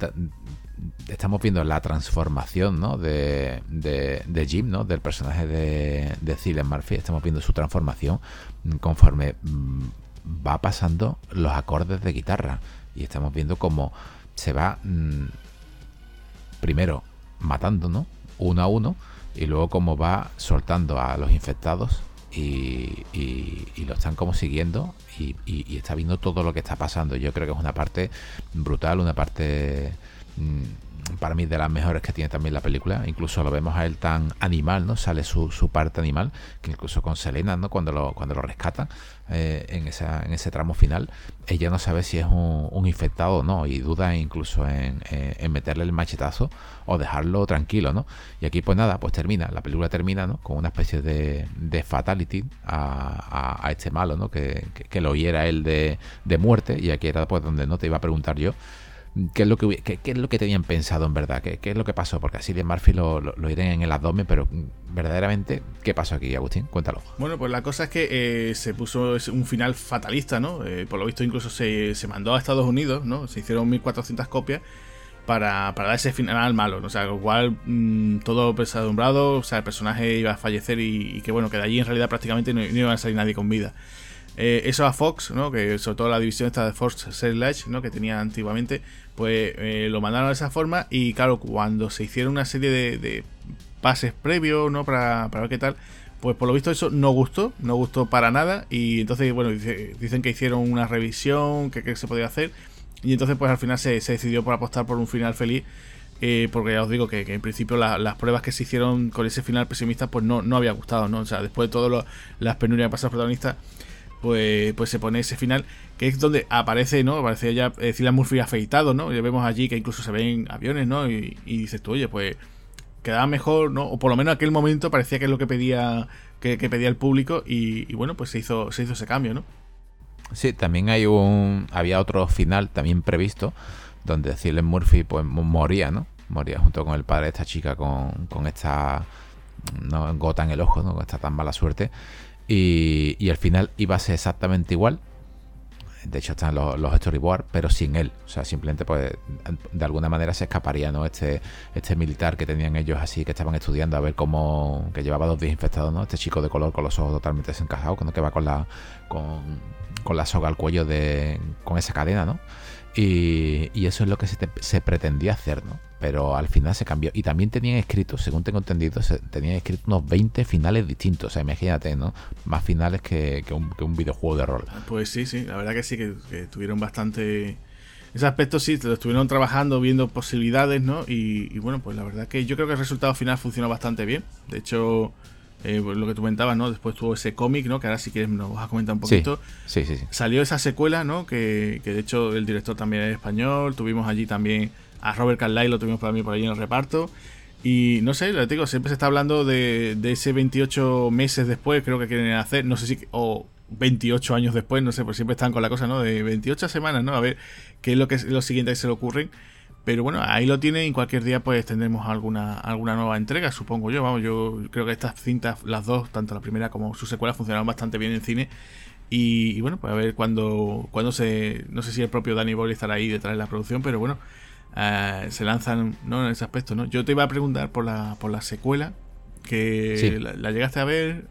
estamos viendo la transformación ¿no? de, de, Jim, ¿no? del personaje de, de Cillian Murphy, estamos viendo su transformación conforme mm, va pasando los acordes de guitarra y estamos viendo cómo se va mm, primero matando, ¿no? Uno a uno, y luego cómo va soltando a los infectados y, lo están como siguiendo y, está viendo todo lo que está pasando. Yo creo que es una parte brutal, una parte mm, para mí de las mejores que tiene también la película. Incluso lo vemos a él tan animal, ¿no? Sale su, su parte animal, que incluso con Selena, ¿no? Cuando lo, cuando lo rescatan eh, en, esa, en ese tramo final, ella no sabe si es un, infectado o no, y duda incluso en, meterle el machetazo o dejarlo tranquilo, ¿no? Y aquí pues nada, pues termina, la película termina, ¿no? Con una especie de, de fatality a, a, este malo, ¿no? Que, que, lo hiera él de, de muerte, y aquí era pues donde no te iba a preguntar yo qué es lo que, qué, es lo que tenían pensado en verdad, qué, es lo que pasó, porque así de Murphy lo, lo, iré en el abdomen, pero mm, verdaderamente, ¿qué pasó aquí, Agustín? Cuéntalo. Bueno, pues la cosa es que eh, se puso un final fatalista, ¿no? Eh, por lo visto incluso se, se, mandó a Estados Unidos, ¿no? Se hicieron 1400 copias para, para dar ese final al malo, ¿no? o sea, lo cual mm, todo pesadumbrado, o sea, el personaje iba a fallecer y, que bueno, que de allí en realidad prácticamente no, no iba a salir nadie con vida. Eh, eso a Fox, ¿no? que sobre todo la división esta de Fox Searchlight, ¿no? que tenía antiguamente, pues eh, lo mandaron de esa forma y claro, cuando se hicieron una serie de, pases previos ¿no? Para, ver qué tal, pues por lo visto eso no gustó, no gustó para nada y entonces, bueno, dicen que hicieron una revisión, que, se podía hacer y entonces pues al final se, decidió por apostar por un final feliz. Eh, porque ya os digo que, en principio las pruebas que se hicieron con ese final pesimista pues no, no había gustado, ¿no? O sea, después de todas las penurias que pasan los protagonistas, pues, pues se pone ese final, que es donde aparece, ¿no? Aparece ya eh, Cillian Murphy afeitado, ¿no? Y vemos allí que incluso se ven aviones, ¿no? Y, dices tú, oye, pues quedaba mejor, ¿no? O por lo menos en aquel momento parecía que es lo que pedía, que, pedía el público y, bueno, pues se hizo, se hizo ese cambio, ¿no? Sí, también hay un, había otro final también previsto donde Cillian Murphy pues moría, ¿no? Moría junto con el padre de esta chica con, con esta ¿no? gota en el ojo, ¿no? Con esta tan mala suerte. Y, y al final iba a ser exactamente igual. De hecho, están los, los storyboards, pero sin él. O sea, simplemente, pues, de alguna manera se escaparía, ¿no? Este, este militar que tenían ellos así, que estaban estudiando a ver cómo. que llevaba dos días infectado, ¿no? Este chico de color con los ojos totalmente desencajados, que va con la. con, con la soga al cuello de. con esa cadena, ¿no? Y, y eso es lo que se, se pretendía hacer, ¿no? Pero al final se cambió. Y también tenían escrito, según tengo entendido, tenían escrito unos 20 finales distintos. O sea, imagínate, ¿no? Más finales que, un, videojuego de rol. Pues sí, sí, la verdad que sí, que, tuvieron bastante... Ese aspecto sí, lo estuvieron trabajando, viendo posibilidades, ¿no? Y, bueno, pues la verdad que yo creo que el resultado final funcionó bastante bien. De hecho, eh, pues lo que tú comentabas, ¿no? Después tuvo ese cómic, ¿no? Que ahora si quieres nos vas a comentar un poquito. Sí, sí, sí. Salió esa secuela, ¿no? Que, que de hecho el director también es español. Tuvimos allí también a Robert Carlyle lo tuvimos para mí por allí en el reparto. Y no sé, lo digo, siempre se está hablando de, ese 28 meses después, creo que quieren hacer, no sé si, o 28 años después, no sé, pues siempre están con la cosa, ¿no? De 28 semanas, ¿no? A ver qué es lo que es lo siguiente que se le ocurren. Pero bueno, ahí lo tienen y cualquier día pues tendremos alguna, alguna nueva entrega, supongo yo. Vamos, yo creo que estas cintas, las dos, tanto la primera como su secuela, funcionaron bastante bien en cine. Y, bueno, pues a ver cuando, cuando se... No sé si el propio Danny Boyle estará ahí detrás de la producción, pero bueno, eh, se lanzan ¿no? en ese aspecto. ¿no? Yo te iba a preguntar por la, por la secuela, que la, llegaste a ver.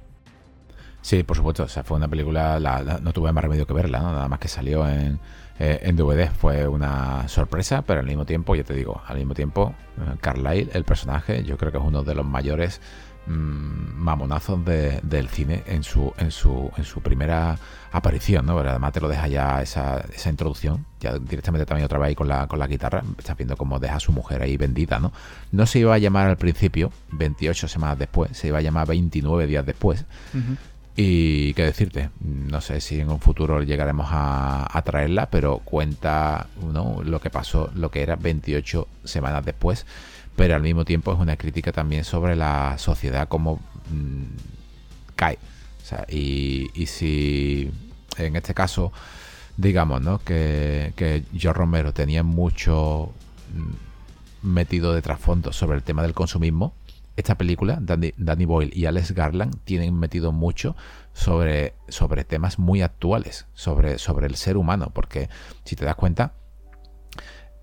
Sí, por supuesto. O sea, fue una película, no tuve más remedio que verla, nada más que salió en, eh, en DVD. Fue una sorpresa, pero al mismo tiempo, ya te digo, al mismo tiempo, eh, Carlyle, el personaje, yo creo que es uno de los mayores Mm, mamonazos del cine en su, en su, en su primera aparición, ¿no? Pero además te lo deja ya esa, esa introducción, ya directamente también otra vez ahí con la, con la guitarra, estás viendo cómo deja a su mujer ahí vendida, ¿no? No se iba a llamar al principio, 28 semanas después, se iba a llamar 29 días después. Y qué decirte, no sé si en un futuro llegaremos a, a traerla, pero cuenta ¿no? lo que pasó, lo que era 28 semanas después pero al mismo tiempo es una crítica también sobre la sociedad como mm, cae. y, si en este caso digamos, ¿no? Que, que George Romero tenía mucho mm, metido de trasfondo sobre el tema del consumismo. Esta película, Danny, Danny, Boyle y Alex Garland, tienen metido mucho sobre, sobre temas muy actuales, sobre, sobre el ser humano, porque si te das cuenta,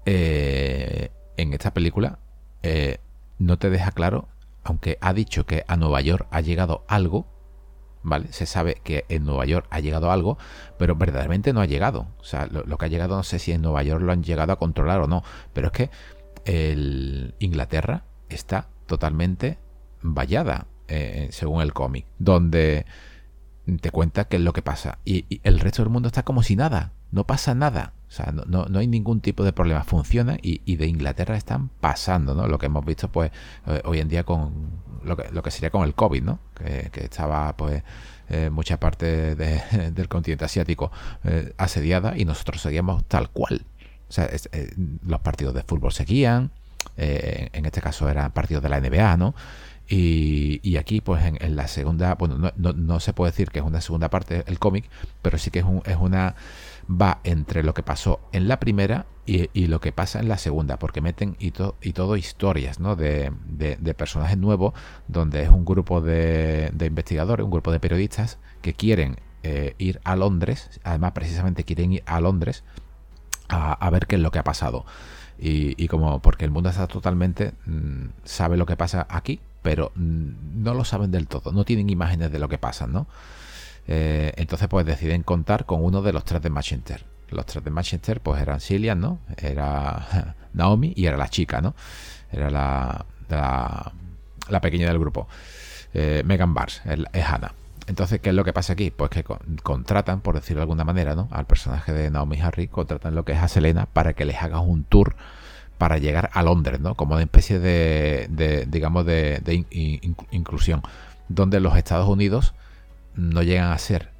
eh, en esta película eh, no te deja claro, aunque ha dicho que a Nueva York ha llegado algo, ¿vale? Se sabe que en Nueva York ha llegado algo, pero verdaderamente no ha llegado. O sea, lo, que ha llegado no sé si en Nueva York lo han llegado a controlar o no, pero es que Inglaterra está totalmente vallada, eh, según el cómic, donde te cuenta qué es lo que pasa. Y, el resto del mundo está como si nada, no pasa nada. O sea, no, no, hay ningún tipo de problema. Funciona y, de Inglaterra están pasando, ¿no? Lo que hemos visto, pues, eh, hoy en día con lo que, lo que sería con el COVID, ¿no? Que, estaba, pues, eh, mucha parte del continente asiático eh, asediada y nosotros seguíamos tal cual. O sea, los partidos de fútbol seguían, en este caso eran partidos de la NBA, ¿no? Y, aquí, pues en, la segunda, bueno, no, no, se puede decir que es una segunda parte el cómic, pero sí que es, un, es una, va entre lo que pasó en la primera y, lo que pasa en la segunda, porque meten y, y todo historias ¿no? de, de, personajes nuevos, donde es un grupo de, investigadores, un grupo de periodistas que quieren eh, ir a Londres, además precisamente quieren ir a Londres a, a ver qué es lo que ha pasado. Y, como porque el mundo está totalmente mm, sabe lo que pasa aquí pero mm, no lo saben del todo, no tienen imágenes de lo que pasa, ¿no? Eh, entonces pues deciden contar con uno de los tres de Manchester. Los tres de Manchester pues eran Cillian, ¿no? Era Naomi y era la chica, ¿no? Era la, la, pequeña del grupo. Eh, Megan Bars, es Hannah. Entonces, ¿qué es lo que pasa aquí? Pues que contratan, por decirlo de alguna manera, ¿no? Al personaje de Naomi Harry, contratan lo que es a Selena para que les haga un tour para llegar a Londres, ¿no? Como una especie de, digamos, de, inclusión, donde los Estados Unidos no llegan a ser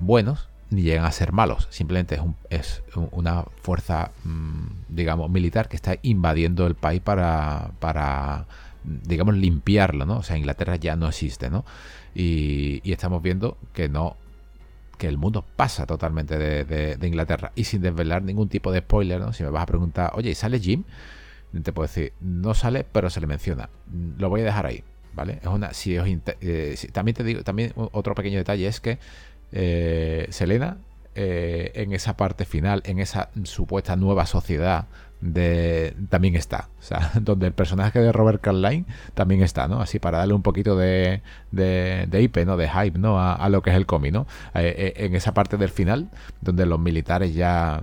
buenos ni llegan a ser malos, simplemente es, es una fuerza, mm, digamos, militar que está invadiendo el país para, para, digamos, limpiarlo, ¿no? O sea, Inglaterra ya no existe, ¿no? Y, estamos viendo que no que el mundo pasa totalmente de, Inglaterra y sin desvelar ningún tipo de spoiler, ¿no? Si me vas a preguntar, oye, ¿sale Jim? Te puedo decir, no sale, pero se le menciona. Lo voy a dejar ahí, Es una, si eh, también te digo, también otro pequeño detalle es que eh, Selena eh, en esa parte final, en esa supuesta nueva sociedad también está. O sea, donde el personaje de Robert Carlyle también está, ¿no? Así para darle un poquito de, de, de ¿no? De hype, ¿no? A, lo que es el cómic, ¿no? En esa parte del final, donde los militares ya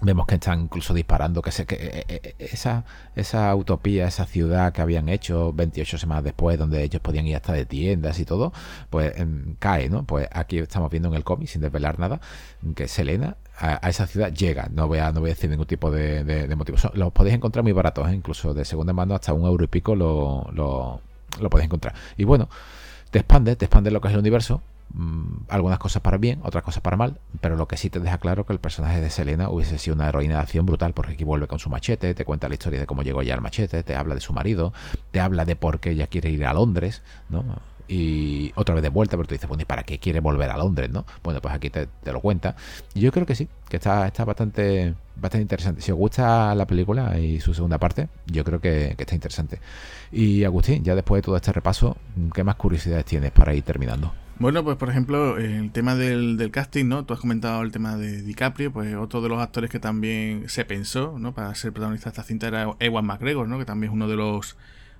vemos que están incluso disparando que, sé que eh, eh, eh, esa esa utopía esa ciudad que habían hecho 28 semanas después donde ellos podían ir hasta de tiendas y todo pues em, cae no pues aquí estamos viendo en el cómic sin desvelar nada que Selena a, esa ciudad llega. No voy a no voy a decir ningún tipo de, de, motivo. Los podéis encontrar muy baratos incluso de segunda mano hasta un euro y pico lo, lo, lo podéis encontrar. Y bueno te expande te expande lo que es el universo Mm, algunas cosas para bien, otras cosas para mal, pero lo que sí te deja claro que el personaje de Selena hubiese sido una heroína de acción brutal porque aquí vuelve con su machete, te cuenta la historia de cómo llegó ya al machete, te habla de su marido, te habla de por qué ella quiere ir a Londres, ¿no? y otra vez de vuelta, pero tú dices, bueno, ¿y para qué quiere volver a Londres, no? Bueno, pues aquí te, lo cuenta. Y yo creo que sí, que está, está bastante, bastante interesante. Si os gusta la película y su segunda parte, yo creo que está interesante. Y Agustín, ya después de todo este repaso, ¿qué más curiosidades tienes para ir terminando? Bueno, pues por ejemplo, el tema del, del, casting, ¿no? Tú has comentado el tema de DiCaprio, pues otro de los actores que también se pensó, ¿no? Para ser protagonista de esta cinta era Ewan McGregor, ¿no? Que también es uno de los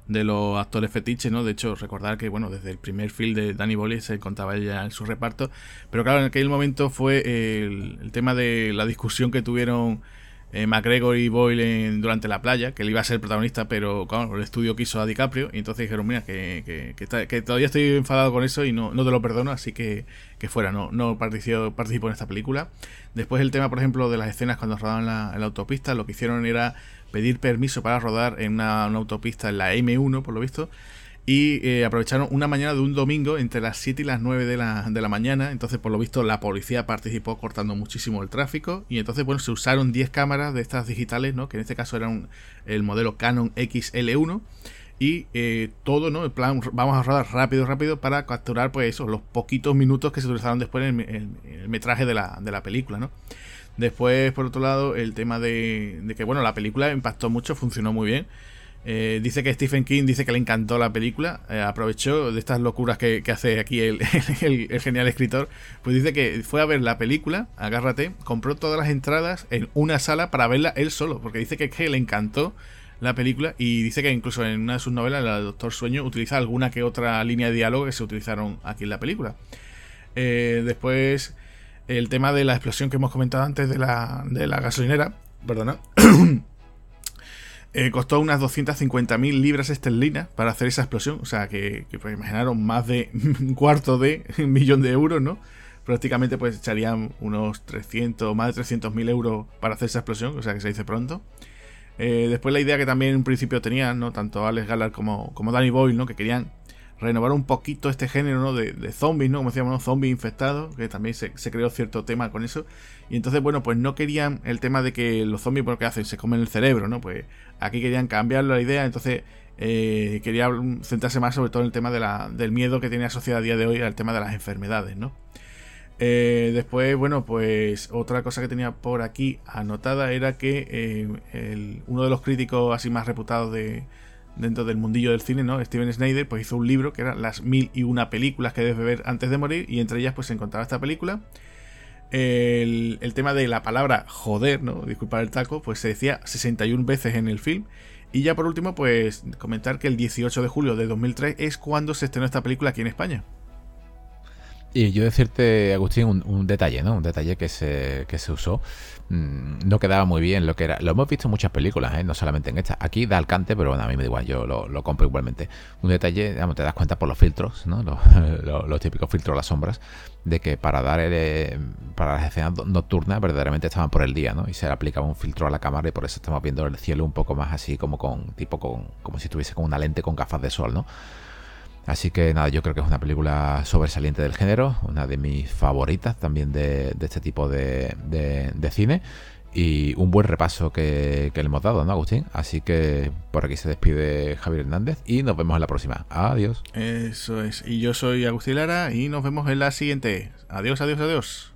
de los actores fetiches, ¿no? De hecho, recordar que, bueno, desde el primer film de Danny Boyle se encontraba ella en su reparto. Pero claro, en aquel momento fue el, tema de la discusión que tuvieron eh, McGregor y Boyle durante la playa, que él iba a ser protagonista, pero claro, el estudio quiso a DiCaprio. Y entonces dijeron, mira, que, que, todavía estoy enfadado con eso y no, no te lo perdono, así que, que fuera, no, no participó, participó en esta película. Después el tema, por ejemplo, de las escenas cuando rodaban la, en la autopista, lo que hicieron era pedir permiso para rodar en una, autopista en la M1, por lo visto. Y eh, aprovecharon una mañana de un domingo entre las 7 y las 9 de la, de la mañana. Entonces, por lo visto, la policía participó cortando muchísimo el tráfico. Y entonces, bueno, se usaron 10 cámaras de estas digitales, ¿no? Que en este caso eran el modelo Canon XL1 y eh, todo, ¿no? En plan, vamos a rodar rápido, rápido para capturar, pues eso, los poquitos minutos que se utilizaron después en el, metraje de la, de la película, ¿no? Después, por otro lado, el tema de, que, bueno, la película impactó mucho, funcionó muy bien. Eh, dice que Stephen King dice que le encantó la película, eh, aprovechó de estas locuras que, hace aquí el, genial escritor, pues dice que fue a ver la película, agárrate, compró todas las entradas en una sala para verla él solo, porque dice que, que le encantó la película y dice que incluso en una de sus novelas, la Doctor Sueño, utiliza alguna que otra línea de diálogo que se utilizaron aquí en la película. Eh, después, el tema de la explosión que hemos comentado antes de la, de la gasolinera, perdona. Eh, costó unas 250.000 libras esterlinas para hacer esa explosión. O sea, que, pues, imaginaron más de un cuarto de un millón de euros, ¿no? Prácticamente pues echarían unos 300, más de 300.000 euros para hacer esa explosión, o sea que se dice pronto. Eh, después la idea que también en principio tenían, ¿no? Tanto Alex Gallard como, como Danny Boyle, ¿no? Que querían renovar un poquito este género ¿no? de, zombies, ¿no? Como decíamos, ¿no? zombies infectados, que también se, creó cierto tema con eso. Y entonces, bueno, pues no querían el tema de que los zombies, ¿por qué hacen? Se comen el cerebro, ¿no? Pues aquí querían cambiar la idea, entonces eh, quería centrarse más sobre todo en el tema del miedo que tiene la a día de hoy al tema de las enfermedades, ¿no? Eh, después, bueno, pues otra cosa que tenía por aquí anotada era que eh, uno de los críticos así más reputados de, dentro del mundillo del cine, ¿no? Steven Snyder pues hizo un libro que era las mil y una películas que debes ver antes de morir y entre ellas pues se encontraba esta película. El, tema de la palabra joder, ¿no? Disculpar el taco, pues se decía 61 veces en el film. Y ya por último, pues comentar que el 18 de julio de 2003 es cuando se estrenó esta película aquí en España. Y yo decirte, Agustín, un, detalle, ¿no? Un detalle que se, que se usó. Mm, no quedaba muy bien lo que era. Lo hemos visto en muchas películas, ¿eh? no solamente en esta. Aquí da alcance, pero bueno, a mí me da igual, yo lo, compro igualmente. Un detalle, digamos, te das cuenta por los filtros, ¿no? Los, típicos filtros las sombras, de que para dar eh, para las escenas nocturnas verdaderamente estaban por el día, ¿no? Y se le aplicaba un filtro a la cámara y por eso estamos viendo el cielo un poco más así como con tipo con como si estuviese con una lente con gafas de sol, ¿no? Así que nada, yo creo que es una película sobresaliente del género, una de mis favoritas también de, este tipo de, cine. Y un buen repaso que, le hemos dado, ¿no, Agustín? Así que por aquí se despide Javier Hernández y nos vemos en la próxima. Adiós. Eso es. Y yo soy Agustín Lara y nos vemos en la siguiente. Adiós, adiós, adiós.